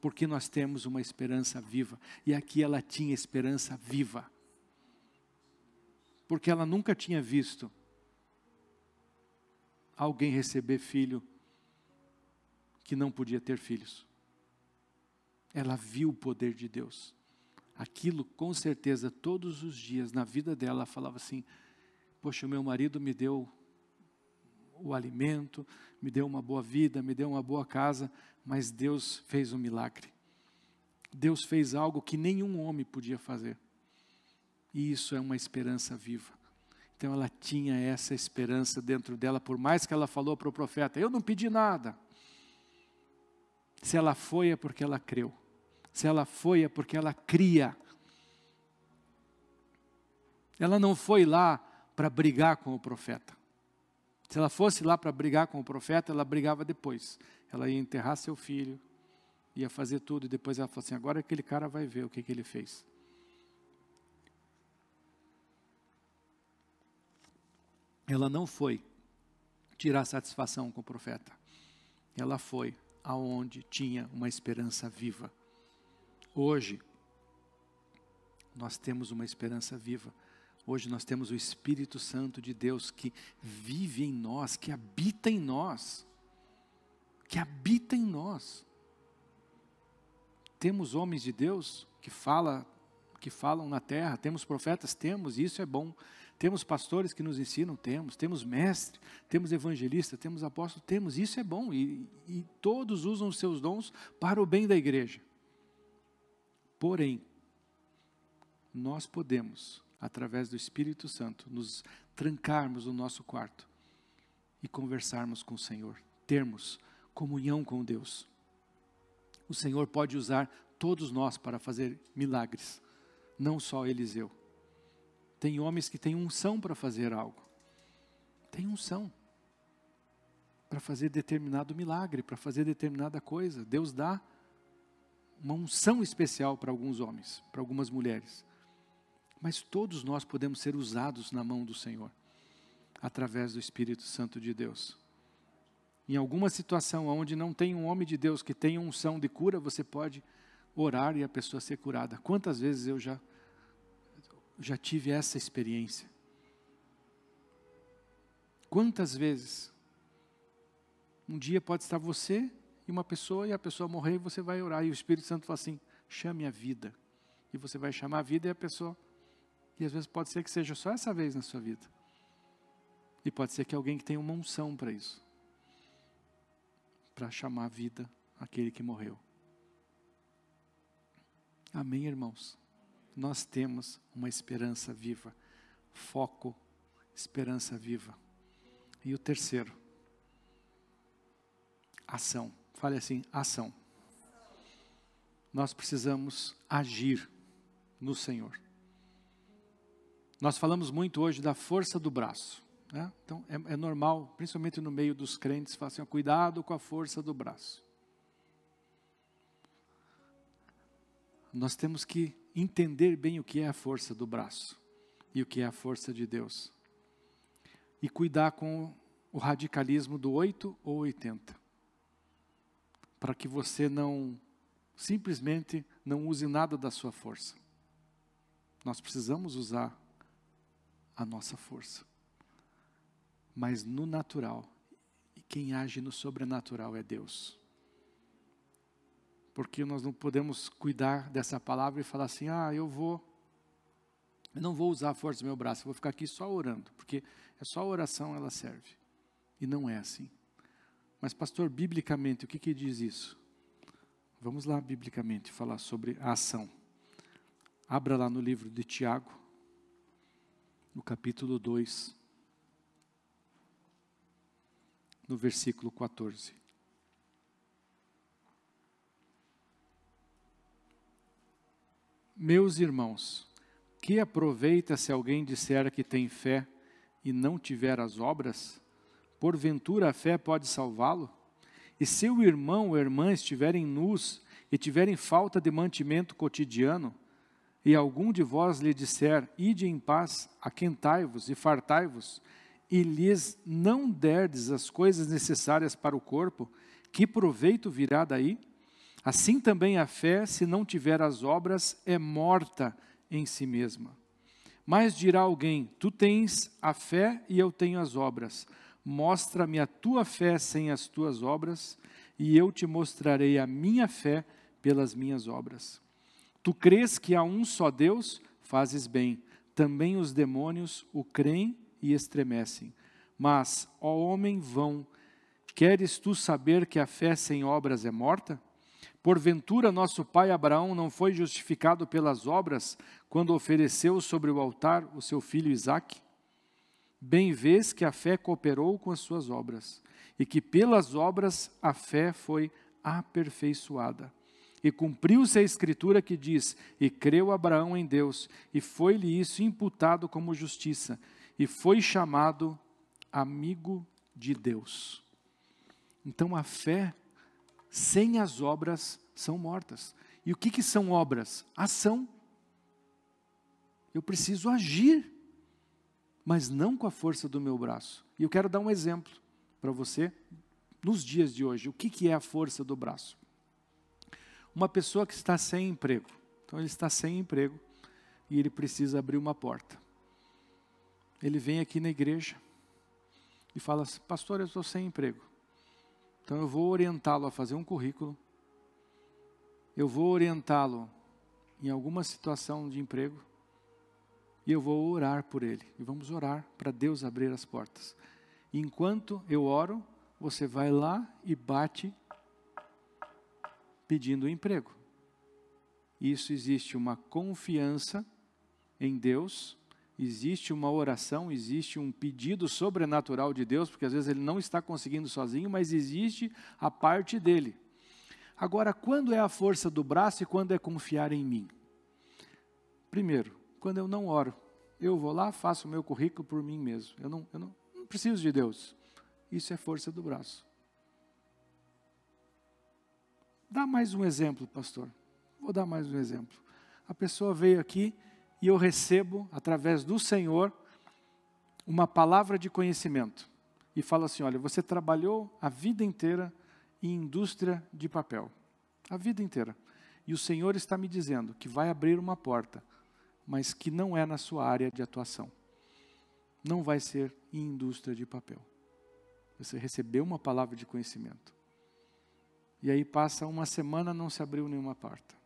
porque nós temos uma esperança viva. E aqui ela tinha esperança viva, porque ela nunca tinha visto alguém receber filho que não podia ter filhos. Ela viu o poder de Deus. Aquilo, com certeza, todos os dias na vida dela, ela falava assim: Poxa, o meu marido me deu o alimento, me deu uma boa vida, me deu uma boa casa, mas Deus fez um milagre. Deus fez algo que nenhum homem podia fazer. E isso é uma esperança viva. Então ela tinha essa esperança dentro dela, por mais que ela falou para o profeta: Eu não pedi nada. Se ela foi, é porque ela creu. Se ela foi, é porque ela cria. Ela não foi lá para brigar com o profeta. Se ela fosse lá para brigar com o profeta, ela brigava depois. Ela ia enterrar seu filho, ia fazer tudo, e depois ela falou assim: agora aquele cara vai ver o que, que ele fez. Ela não foi tirar satisfação com o profeta. Ela foi aonde tinha uma esperança viva. Hoje, nós temos uma esperança viva. Hoje nós temos o Espírito Santo de Deus que vive em nós, que habita em nós. Que habita em nós. Temos homens de Deus que fala, que falam na terra, temos profetas, temos, e isso é bom. Temos pastores que nos ensinam, temos. Temos mestre, temos evangelista, temos apóstolo, temos. Isso é bom. E, e todos usam os seus dons para o bem da igreja. Porém, nós podemos, através do Espírito Santo, nos trancarmos no nosso quarto e conversarmos com o Senhor, termos comunhão com Deus. O Senhor pode usar todos nós para fazer milagres, não só Eliseu. Tem homens que têm unção para fazer algo. Tem unção para fazer determinado milagre, para fazer determinada coisa. Deus dá uma unção especial para alguns homens, para algumas mulheres. Mas todos nós podemos ser usados na mão do Senhor, através do Espírito Santo de Deus. Em alguma situação onde não tem um homem de Deus que tenha unção de cura, você pode orar e a pessoa ser curada. Quantas vezes eu já já tive essa experiência. Quantas vezes? Um dia pode estar você e uma pessoa, e a pessoa morrer, e você vai orar, e o Espírito Santo fala assim: chame a vida. E você vai chamar a vida e a pessoa. E às vezes pode ser que seja só essa vez na sua vida. E pode ser que alguém que tenha uma unção para isso. para chamar vida aquele que morreu. Amém, irmãos? Nós temos uma esperança viva, foco, esperança viva. E o terceiro, ação. Fale assim: ação. Nós precisamos agir no Senhor. Nós falamos muito hoje da força do braço. Né? Então é, é, normal, principalmente no meio dos crentes, falar assim: cuidado com a força do braço. Nós temos que entender bem o que é a força do braço e o que é a força de Deus. E cuidar com o radicalismo do 8 ou 80. Para que você não simplesmente não use nada da sua força. Nós precisamos usar a nossa força. Mas no natural, e quem age no sobrenatural é Deus. Porque nós não podemos cuidar dessa palavra e falar assim: ah, eu vou, eu não vou usar a força do meu braço, eu vou ficar aqui só orando, porque é só a oração ela serve. E não é assim. Mas, pastor, biblicamente, o que, que diz isso? Vamos lá, biblicamente, falar sobre a ação. Abra lá no livro de Tiago, no capítulo 2, no versículo 14. Meus irmãos, que aproveita se alguém disser que tem fé e não tiver as obras? Porventura a fé pode salvá-lo? E se o irmão ou irmã estiverem nus e tiverem falta de mantimento cotidiano, e algum de vós lhe disser, ide em paz, aquentai-vos e fartai-vos, e lhes não derdes as coisas necessárias para o corpo, que proveito virá daí? Assim também a fé, se não tiver as obras, é morta em si mesma. Mas dirá alguém: Tu tens a fé e eu tenho as obras. Mostra-me a tua fé sem as tuas obras, e eu te mostrarei a minha fé pelas minhas obras. Tu crês que há um só Deus? Fazes bem. Também os demônios o creem e estremecem. Mas, ó homem vão, queres tu saber que a fé sem obras é morta? Porventura, nosso pai Abraão não foi justificado pelas obras quando ofereceu sobre o altar o seu filho Isaque? Bem vês que a fé cooperou com as suas obras, e que pelas obras a fé foi aperfeiçoada. E cumpriu-se a escritura que diz: E creu Abraão em Deus, e foi-lhe isso imputado como justiça, e foi chamado amigo de Deus. Então a fé sem as obras são mortas. E o que, que são obras? Ação. Eu preciso agir, mas não com a força do meu braço. E eu quero dar um exemplo para você nos dias de hoje. O que, que é a força do braço? Uma pessoa que está sem emprego. Então ele está sem emprego e ele precisa abrir uma porta. Ele vem aqui na igreja e fala assim, pastor, eu estou sem emprego. Então eu vou orientá-lo a fazer um currículo. Eu vou orientá-lo em alguma situação de emprego. E eu vou orar por ele. E vamos orar para Deus abrir as portas. E enquanto eu oro, você vai lá e bate pedindo emprego. Isso existe uma confiança em Deus, existe uma oração, existe um pedido sobrenatural de Deus, porque às vezes ele não está conseguindo sozinho, mas existe a parte dele. Agora, quando é a força do braço e quando é confiar em mim? Primeiro, quando eu não oro, eu vou lá, faço o meu currículo por mim mesmo. Eu não, eu não, não preciso de Deus. Isso é força do braço. Dá mais um exemplo, pastor. Vou dar mais um exemplo. A pessoa veio aqui e eu recebo, através do Senhor, uma palavra de conhecimento. E fala assim: olha, você trabalhou a vida inteira em indústria de papel. A vida inteira. E o Senhor está me dizendo que vai abrir uma porta, mas que não é na sua área de atuação. Não vai ser em indústria de papel. Você recebeu uma palavra de conhecimento. E aí passa uma semana não se abriu nenhuma porta.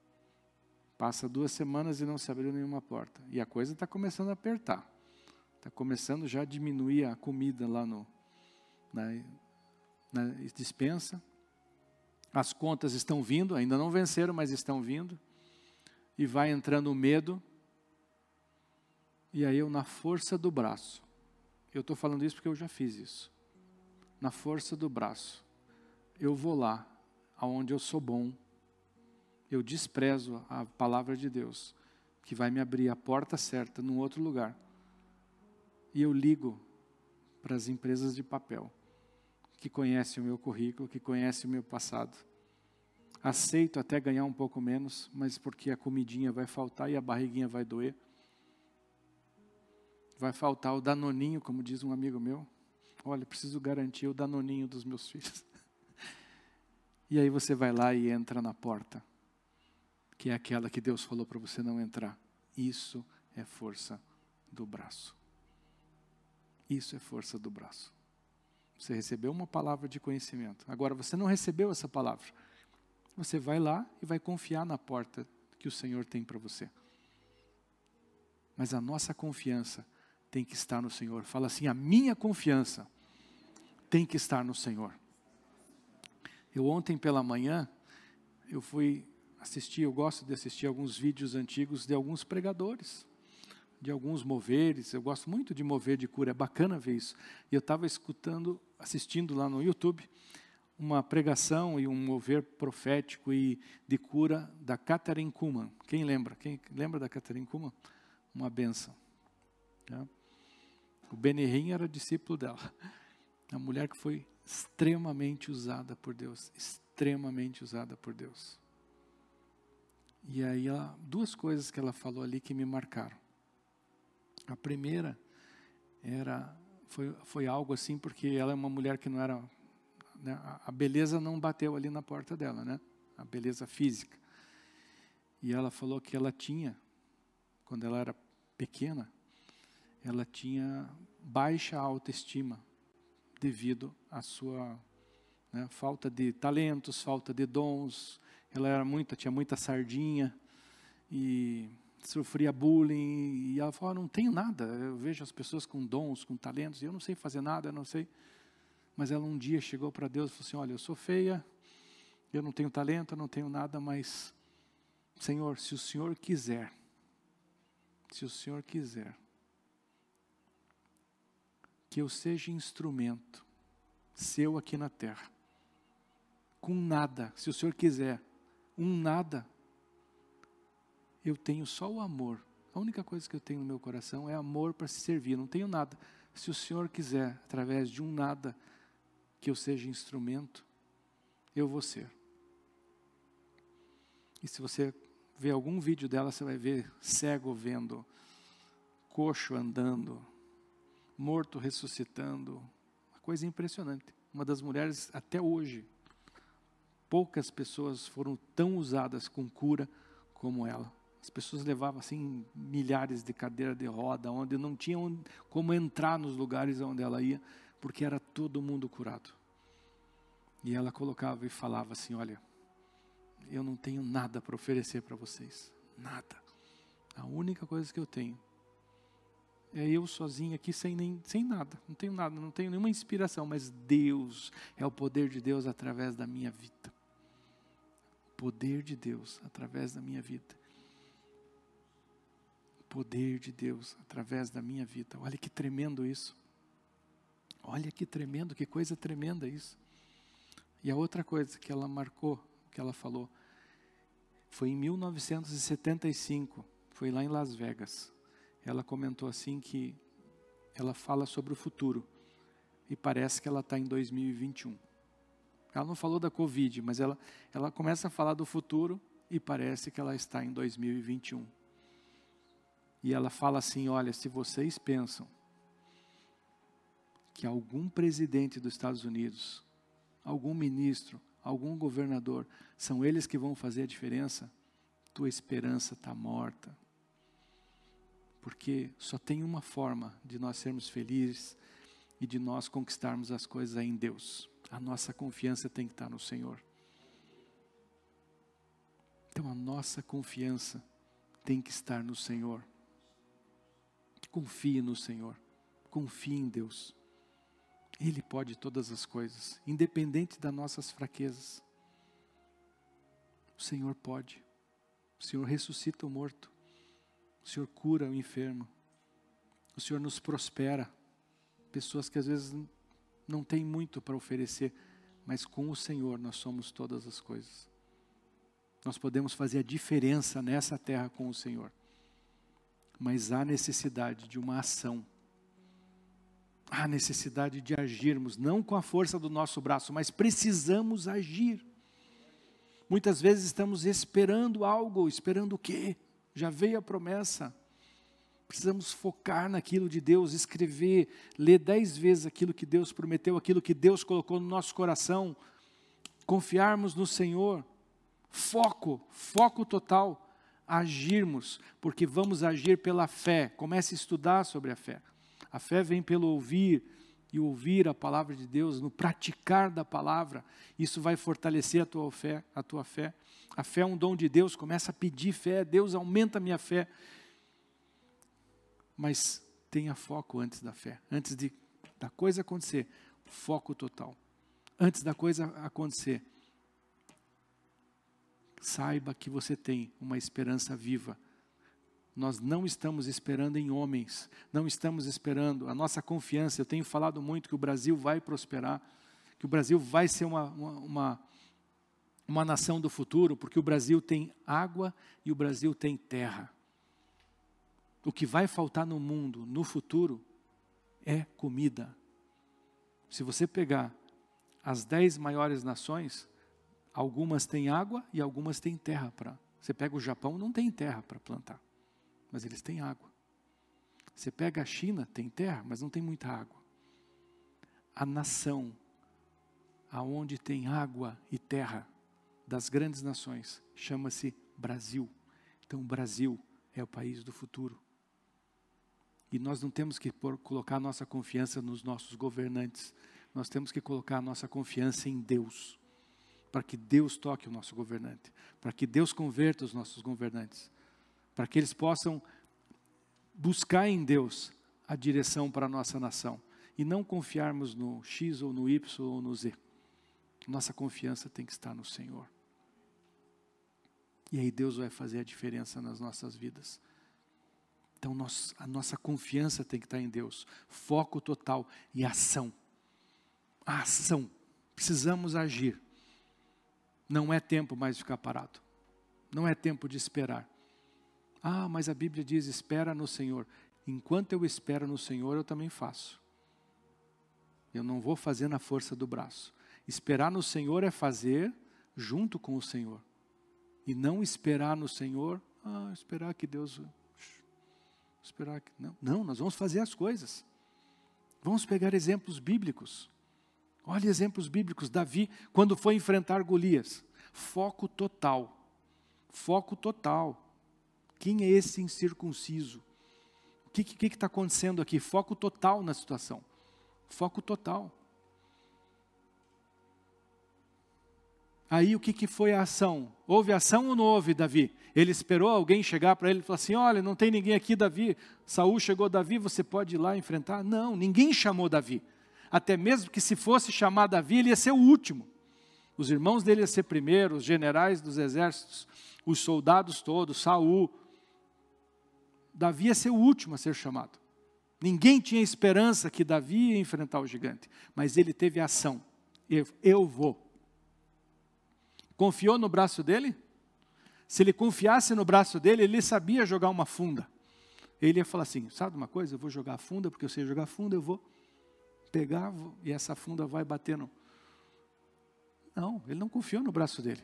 Passa duas semanas e não se abriu nenhuma porta. E a coisa está começando a apertar. Está começando já a diminuir a comida lá no, na, na dispensa. As contas estão vindo, ainda não venceram, mas estão vindo. E vai entrando o medo. E aí eu, na força do braço, eu estou falando isso porque eu já fiz isso. Na força do braço, eu vou lá, aonde eu sou bom, eu desprezo a palavra de Deus, que vai me abrir a porta certa num outro lugar. E eu ligo para as empresas de papel, que conhecem o meu currículo, que conhecem o meu passado. Aceito até ganhar um pouco menos, mas porque a comidinha vai faltar e a barriguinha vai doer. Vai faltar o danoninho, como diz um amigo meu. Olha, preciso garantir o danoninho dos meus filhos. E aí você vai lá e entra na porta que é aquela que Deus falou para você não entrar. Isso é força do braço. Isso é força do braço. Você recebeu uma palavra de conhecimento. Agora você não recebeu essa palavra. Você vai lá e vai confiar na porta que o Senhor tem para você. Mas a nossa confiança tem que estar no Senhor. Fala assim: a minha confiança tem que estar no Senhor. Eu ontem pela manhã, eu fui assistir, eu gosto de assistir alguns vídeos antigos de alguns pregadores, de alguns moveres. Eu gosto muito de mover de cura, é bacana ver isso. E eu estava escutando, assistindo lá no YouTube, uma pregação e um mover profético e de cura da Catherine Kuhlman. Quem lembra? Quem lembra da Catherine Kuhlman? Uma benção. Né? O Benihim era discípulo dela. Uma mulher que foi extremamente usada por Deus, extremamente usada por Deus. E aí, ela, duas coisas que ela falou ali que me marcaram. A primeira era foi, foi algo assim porque ela é uma mulher que não era né, a beleza não bateu ali na porta dela, né? A beleza física. E ela falou que ela tinha quando ela era pequena, ela tinha baixa autoestima devido à sua né, falta de talentos, falta de dons, ela era muita, tinha muita sardinha e sofria bullying. E ela falou: ah, não tenho nada. Eu vejo as pessoas com dons, com talentos, e eu não sei fazer nada, eu não sei. Mas ela um dia chegou para Deus e falou assim: Olha, eu sou feia, eu não tenho talento, eu não tenho nada, mas, Senhor, se o Senhor quiser, se o Senhor quiser, que eu seja instrumento seu aqui na terra, com nada, se o Senhor quiser, um nada. Eu tenho só o amor. A única coisa que eu tenho no meu coração é amor para se servir. não tenho nada. Se o Senhor quiser, através de um nada, que eu seja instrumento, eu vou ser. E se você ver algum vídeo dela, você vai ver cego vendo, coxo andando, morto ressuscitando. Uma coisa impressionante. Uma das mulheres, até hoje, poucas pessoas foram tão usadas com cura como ela. As pessoas levavam assim milhares de cadeiras de roda, onde não tinham como entrar nos lugares onde ela ia, porque era todo mundo curado. E ela colocava e falava assim: Olha, eu não tenho nada para oferecer para vocês, nada. A única coisa que eu tenho é eu sozinho aqui sem, nem, sem nada, não tenho nada, não tenho nenhuma inspiração, mas Deus é o poder de Deus através da minha vida poder de Deus através da minha vida. O poder de Deus através da minha vida. Olha que tremendo isso. Olha que tremendo, que coisa tremenda isso. E a outra coisa que ela marcou, que ela falou, foi em 1975, foi lá em Las Vegas. Ela comentou assim que ela fala sobre o futuro e parece que ela está em 2021. Ela não falou da Covid, mas ela, ela começa a falar do futuro e parece que ela está em 2021. E ela fala assim: olha, se vocês pensam que algum presidente dos Estados Unidos, algum ministro, algum governador, são eles que vão fazer a diferença, tua esperança está morta. Porque só tem uma forma de nós sermos felizes e de nós conquistarmos as coisas em Deus. A nossa confiança tem que estar no Senhor. Então a nossa confiança tem que estar no Senhor. Confie no Senhor. Confie em Deus. Ele pode todas as coisas, independente das nossas fraquezas. O Senhor pode. O Senhor ressuscita o morto. O Senhor cura o enfermo. O Senhor nos prospera. Pessoas que às vezes não têm muito para oferecer, mas com o Senhor nós somos todas as coisas. Nós podemos fazer a diferença nessa terra com o Senhor. Mas há necessidade de uma ação. Há necessidade de agirmos, não com a força do nosso braço, mas precisamos agir. Muitas vezes estamos esperando algo, esperando o quê? Já veio a promessa. Precisamos focar naquilo de Deus, escrever, ler dez vezes aquilo que Deus prometeu, aquilo que Deus colocou no nosso coração, confiarmos no Senhor. Foco, foco total, agirmos, porque vamos agir pela fé. Comece a estudar sobre a fé. A fé vem pelo ouvir, e ouvir a palavra de Deus, no praticar da palavra, isso vai fortalecer a tua fé, a tua fé. A fé é um dom de Deus, começa a pedir fé, Deus aumenta a minha fé. Mas tenha foco antes da fé, antes de da coisa acontecer, foco total. Antes da coisa acontecer, saiba que você tem uma esperança viva nós não estamos esperando em homens, não estamos esperando. A nossa confiança, eu tenho falado muito que o Brasil vai prosperar, que o Brasil vai ser uma, uma, uma, uma nação do futuro, porque o Brasil tem água e o Brasil tem terra. O que vai faltar no mundo, no futuro, é comida. Se você pegar as dez maiores nações, algumas têm água e algumas têm terra para. Você pega o Japão, não tem terra para plantar mas eles têm água. Você pega a China, tem terra, mas não tem muita água. A nação aonde tem água e terra das grandes nações chama-se Brasil. Então, o Brasil é o país do futuro. E nós não temos que por, colocar nossa confiança nos nossos governantes, nós temos que colocar nossa confiança em Deus, para que Deus toque o nosso governante, para que Deus converta os nossos governantes para que eles possam buscar em Deus a direção para a nossa nação e não confiarmos no X ou no Y ou no Z. Nossa confiança tem que estar no Senhor. E aí Deus vai fazer a diferença nas nossas vidas. Então nós, a nossa confiança tem que estar em Deus, foco total e ação. A ação, precisamos agir. Não é tempo mais de ficar parado, não é tempo de esperar. Ah, mas a Bíblia diz: espera no Senhor. Enquanto eu espero no Senhor, eu também faço. Eu não vou fazer na força do braço. Esperar no Senhor é fazer junto com o Senhor. E não esperar no Senhor, ah, esperar que Deus. Esperar que. Não, não, nós vamos fazer as coisas. Vamos pegar exemplos bíblicos. Olha exemplos bíblicos. Davi, quando foi enfrentar Golias, foco total. Foco total. Quem é esse incircunciso? O que está acontecendo aqui? Foco total na situação. Foco total. Aí o que, que foi a ação? Houve ação ou não houve, Davi? Ele esperou alguém chegar para ele e falar assim: olha, não tem ninguém aqui, Davi. Saul chegou, Davi, você pode ir lá enfrentar? Não, ninguém chamou Davi. Até mesmo que se fosse chamar Davi, ele ia ser o último. Os irmãos dele iam ser primeiro, os generais dos exércitos, os soldados todos, Saul, Davi ia ser o último a ser chamado. Ninguém tinha esperança que Davi ia enfrentar o gigante, mas ele teve ação. Eu, eu vou. Confiou no braço dele? Se ele confiasse no braço dele, ele sabia jogar uma funda. Ele ia falar assim: sabe uma coisa? Eu vou jogar a funda, porque eu sei jogar funda, eu vou pegar vou, e essa funda vai bater no. Não, ele não confiou no braço dele.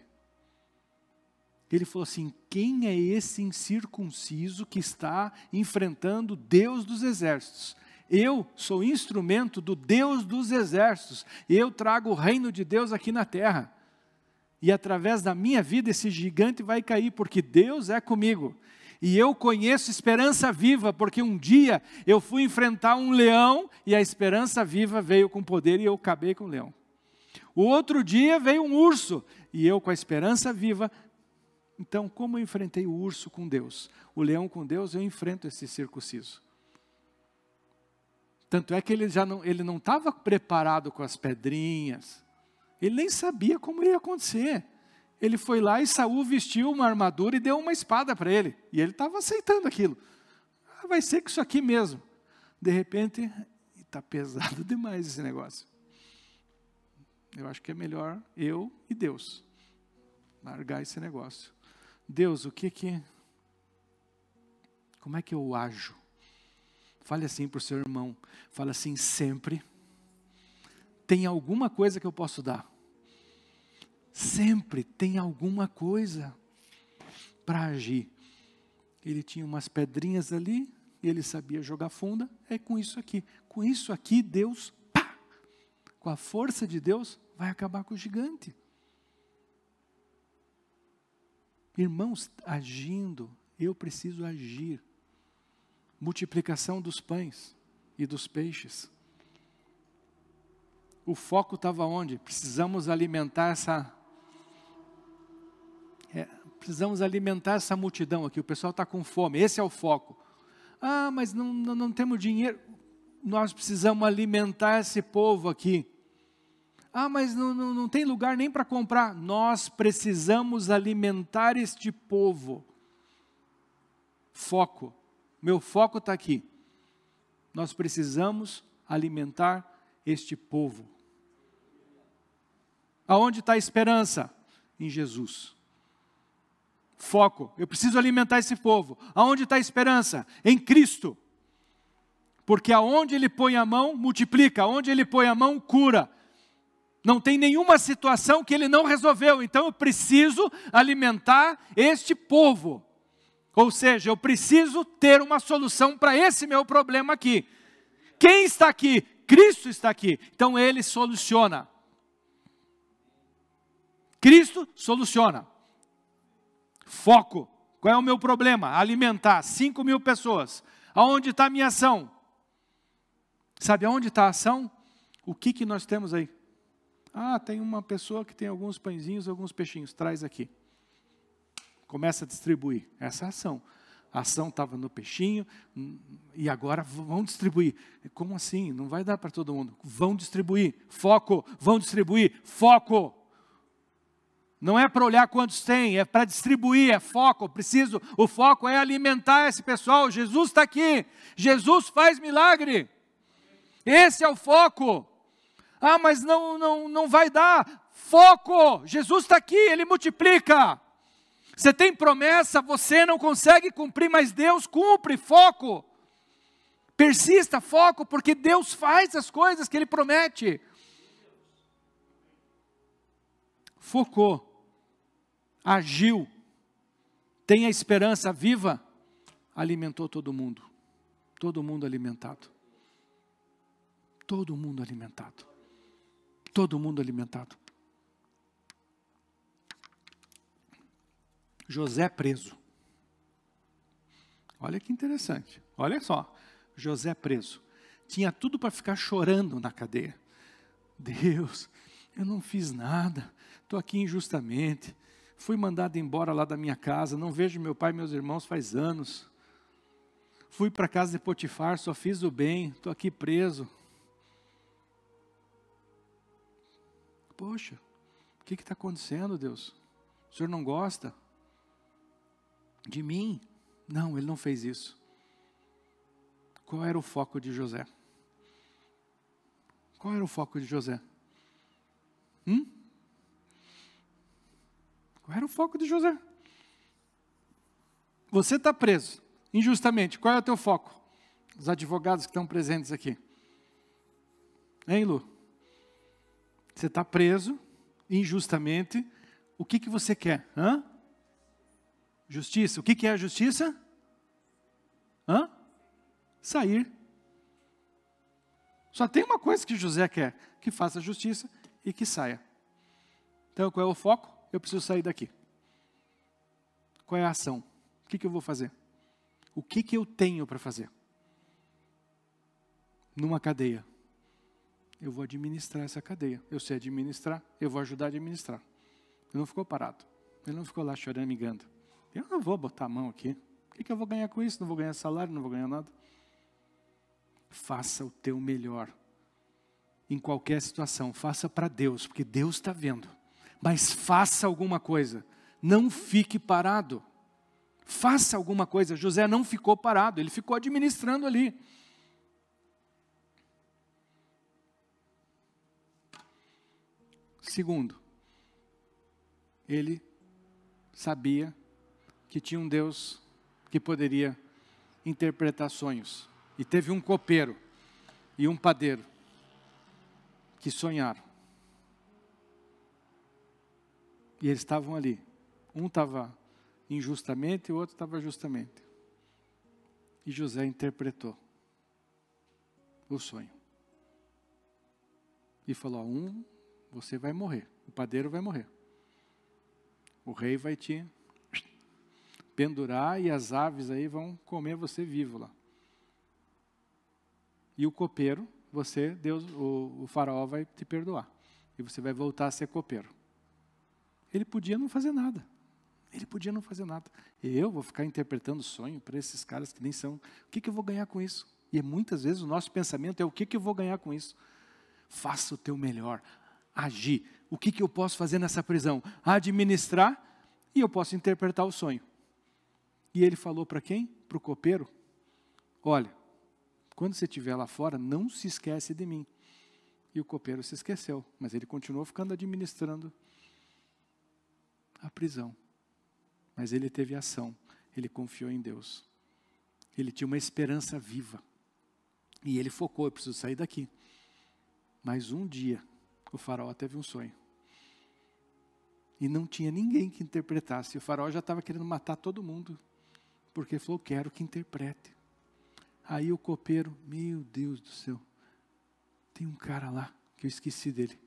Ele falou assim: quem é esse incircunciso que está enfrentando Deus dos exércitos? Eu sou instrumento do Deus dos exércitos. Eu trago o reino de Deus aqui na terra. E através da minha vida esse gigante vai cair, porque Deus é comigo. E eu conheço esperança viva, porque um dia eu fui enfrentar um leão e a esperança viva veio com poder e eu acabei com o leão. O outro dia veio um urso e eu, com a esperança viva, então, como eu enfrentei o urso com Deus, o leão com Deus, eu enfrento esse circunciso. Tanto é que ele já não, ele não estava preparado com as pedrinhas. Ele nem sabia como ia acontecer. ele foi lá e Saul vestiu uma armadura e deu uma espada para ele. E ele estava aceitando aquilo. Ah, vai ser que isso aqui mesmo. De repente, está pesado demais esse negócio. Eu acho que é melhor eu e Deus largar esse negócio. Deus, o que que. Como é que eu ajo? Fale assim para o seu irmão. Fale assim sempre. Tem alguma coisa que eu posso dar? Sempre tem alguma coisa para agir. Ele tinha umas pedrinhas ali, ele sabia jogar funda, é com isso aqui. Com isso aqui, Deus, pá, com a força de Deus, vai acabar com o gigante. Irmãos, agindo, eu preciso agir. Multiplicação dos pães e dos peixes. O foco estava onde? Precisamos alimentar essa. Precisamos alimentar essa multidão aqui. O pessoal está com fome. Esse é o foco. Ah, mas não, não, não temos dinheiro. Nós precisamos alimentar esse povo aqui. Ah, mas não, não, não tem lugar nem para comprar. Nós precisamos alimentar este povo. Foco. Meu foco está aqui. Nós precisamos alimentar este povo. Aonde está a esperança? Em Jesus. Foco. Eu preciso alimentar esse povo. Aonde está a esperança? Em Cristo. Porque aonde ele põe a mão, multiplica. Aonde ele põe a mão, cura. Não tem nenhuma situação que ele não resolveu, então eu preciso alimentar este povo. Ou seja, eu preciso ter uma solução para esse meu problema aqui. Quem está aqui? Cristo está aqui. Então ele soluciona. Cristo soluciona. Foco. Qual é o meu problema? Alimentar 5 mil pessoas. Aonde está a minha ação? Sabe aonde está a ação? O que, que nós temos aí? Ah, tem uma pessoa que tem alguns pãezinhos, alguns peixinhos, traz aqui. Começa a distribuir essa ação. A ação estava no peixinho hum, e agora vão distribuir. Como assim? Não vai dar para todo mundo. Vão distribuir. Foco, vão distribuir. Foco. Não é para olhar quantos tem, é para distribuir, é foco. Preciso, o foco é alimentar esse pessoal. Jesus está aqui. Jesus faz milagre. Esse é o foco. Ah, mas não, não, não vai dar. Foco! Jesus está aqui, ele multiplica. Você tem promessa, você não consegue cumprir, mas Deus cumpre. Foco! Persista, foco, porque Deus faz as coisas que Ele promete. Focou, agiu, tem a esperança viva, alimentou todo mundo. Todo mundo alimentado. Todo mundo alimentado todo mundo alimentado. José preso. Olha que interessante. Olha só. José preso. Tinha tudo para ficar chorando na cadeia. Deus, eu não fiz nada. Estou aqui injustamente. Fui mandado embora lá da minha casa. Não vejo meu pai e meus irmãos faz anos. Fui para a casa de Potifar, só fiz o bem. Estou aqui preso. Poxa, o que está acontecendo, Deus? O Senhor não gosta de mim? Não, ele não fez isso. Qual era o foco de José? Qual era o foco de José? Hum? Qual era o foco de José? Você está preso injustamente. Qual é o teu foco? Os advogados que estão presentes aqui. Hein, Lu? Você está preso injustamente. O que, que você quer? Hã? Justiça. O que, que é a justiça? Hã? Sair. Só tem uma coisa que José quer: que faça justiça e que saia. Então, qual é o foco? Eu preciso sair daqui. Qual é a ação? O que, que eu vou fazer? O que, que eu tenho para fazer? Numa cadeia eu vou administrar essa cadeia. Eu sei administrar, eu vou ajudar a administrar. Ele não ficou parado. Ele não ficou lá chorando, migando. Eu não vou botar a mão aqui. O que, que eu vou ganhar com isso? Não vou ganhar salário, não vou ganhar nada. Faça o teu melhor. Em qualquer situação, faça para Deus, porque Deus está vendo. Mas faça alguma coisa. Não fique parado. Faça alguma coisa. José não ficou parado, ele ficou administrando ali. Segundo, ele sabia que tinha um Deus que poderia interpretar sonhos. E teve um copeiro e um padeiro que sonharam. E eles estavam ali. Um estava injustamente e o outro estava justamente. E José interpretou o sonho. E falou: um, você vai morrer, o padeiro vai morrer. O rei vai te pendurar e as aves aí vão comer você vivo lá. E o copeiro, você, Deus, o, o faraó vai te perdoar. E você vai voltar a ser copeiro. Ele podia não fazer nada. Ele podia não fazer nada. E eu vou ficar interpretando sonho para esses caras que nem são. O que, que eu vou ganhar com isso? E muitas vezes o nosso pensamento é o que, que eu vou ganhar com isso? Faça o teu melhor. Agir. O que, que eu posso fazer nessa prisão? Administrar e eu posso interpretar o sonho. E ele falou para quem? Para o copeiro: Olha, quando você estiver lá fora, não se esquece de mim. E o copeiro se esqueceu, mas ele continuou ficando administrando a prisão. Mas ele teve ação, ele confiou em Deus. Ele tinha uma esperança viva. E ele focou: eu preciso sair daqui. Mas um dia, o faraó teve um sonho. E não tinha ninguém que interpretasse. O faraó já estava querendo matar todo mundo porque falou: quero que interprete. Aí o copeiro, meu Deus do céu, tem um cara lá que eu esqueci dele.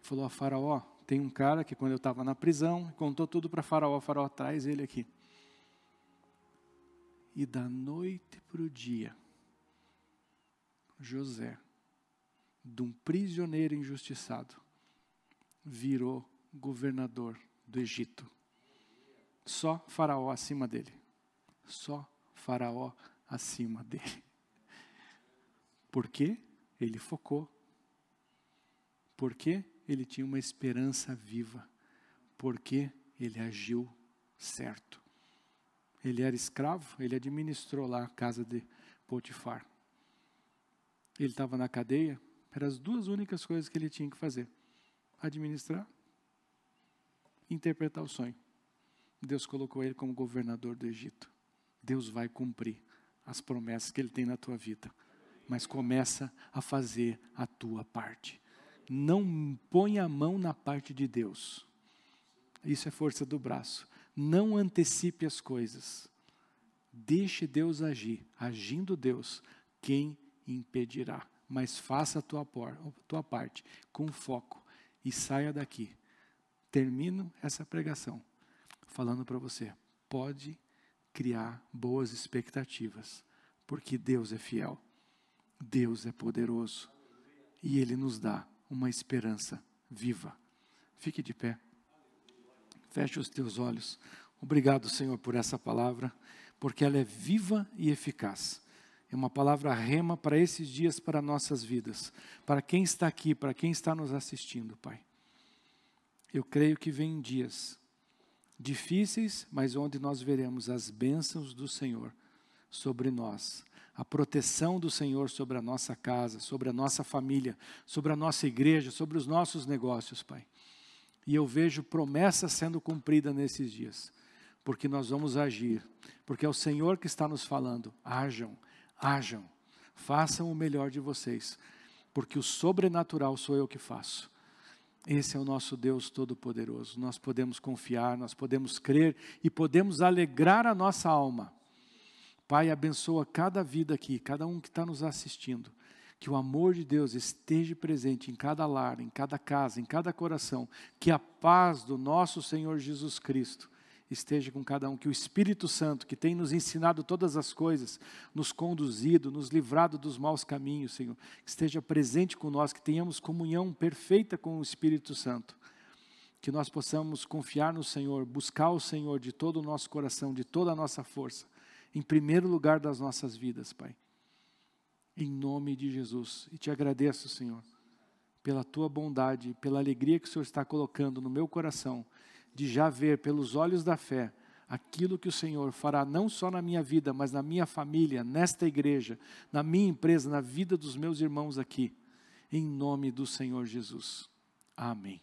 Falou a Faraó: tem um cara que quando eu estava na prisão, contou tudo para Faraó. Faraó traz ele aqui. E da noite para o dia, José, de um prisioneiro injustiçado, virou governador do Egito. Só Faraó acima dele só Faraó acima dele. Por quê? Ele focou. Porque ele tinha uma esperança viva. Porque ele agiu certo. Ele era escravo, ele administrou lá a casa de Potifar. Ele estava na cadeia, eram as duas únicas coisas que ele tinha que fazer: administrar, interpretar o sonho. Deus colocou ele como governador do Egito. Deus vai cumprir as promessas que Ele tem na tua vida. Mas começa a fazer a tua parte. Não põe a mão na parte de Deus. Isso é força do braço. Não antecipe as coisas. Deixe Deus agir. Agindo Deus, quem impedirá? Mas faça a tua, por, a tua parte com foco e saia daqui. Termino essa pregação falando para você: pode criar boas expectativas, porque Deus é fiel, Deus é poderoso e Ele nos dá uma esperança viva. Fique de pé, feche os teus olhos. Obrigado, Senhor, por essa palavra, porque ela é viva e eficaz. É uma palavra rema para esses dias, para nossas vidas, para quem está aqui, para quem está nos assistindo, Pai. Eu creio que vem dias difíceis, mas onde nós veremos as bênçãos do Senhor sobre nós, a proteção do Senhor sobre a nossa casa, sobre a nossa família, sobre a nossa igreja, sobre os nossos negócios, Pai. E eu vejo promessa sendo cumprida nesses dias, porque nós vamos agir, porque é o Senhor que está nos falando: hajam, hajam, façam o melhor de vocês, porque o sobrenatural sou eu que faço esse é o nosso Deus Todo-Poderoso. Nós podemos confiar, nós podemos crer e podemos alegrar a nossa alma. Pai, abençoa cada vida aqui, cada um que está nos assistindo. Que o amor de Deus esteja presente em cada lar, em cada casa, em cada coração. Que a paz do nosso Senhor Jesus Cristo esteja com cada um, que o Espírito Santo, que tem nos ensinado todas as coisas, nos conduzido, nos livrado dos maus caminhos, Senhor, esteja presente conosco, que tenhamos comunhão perfeita com o Espírito Santo, que nós possamos confiar no Senhor, buscar o Senhor de todo o nosso coração, de toda a nossa força, em primeiro lugar das nossas vidas, Pai. Em nome de Jesus. E te agradeço, Senhor pela tua bondade, pela alegria que o Senhor está colocando no meu coração, de já ver pelos olhos da fé aquilo que o Senhor fará não só na minha vida, mas na minha família, nesta igreja, na minha empresa, na vida dos meus irmãos aqui, em nome do Senhor Jesus. Amém.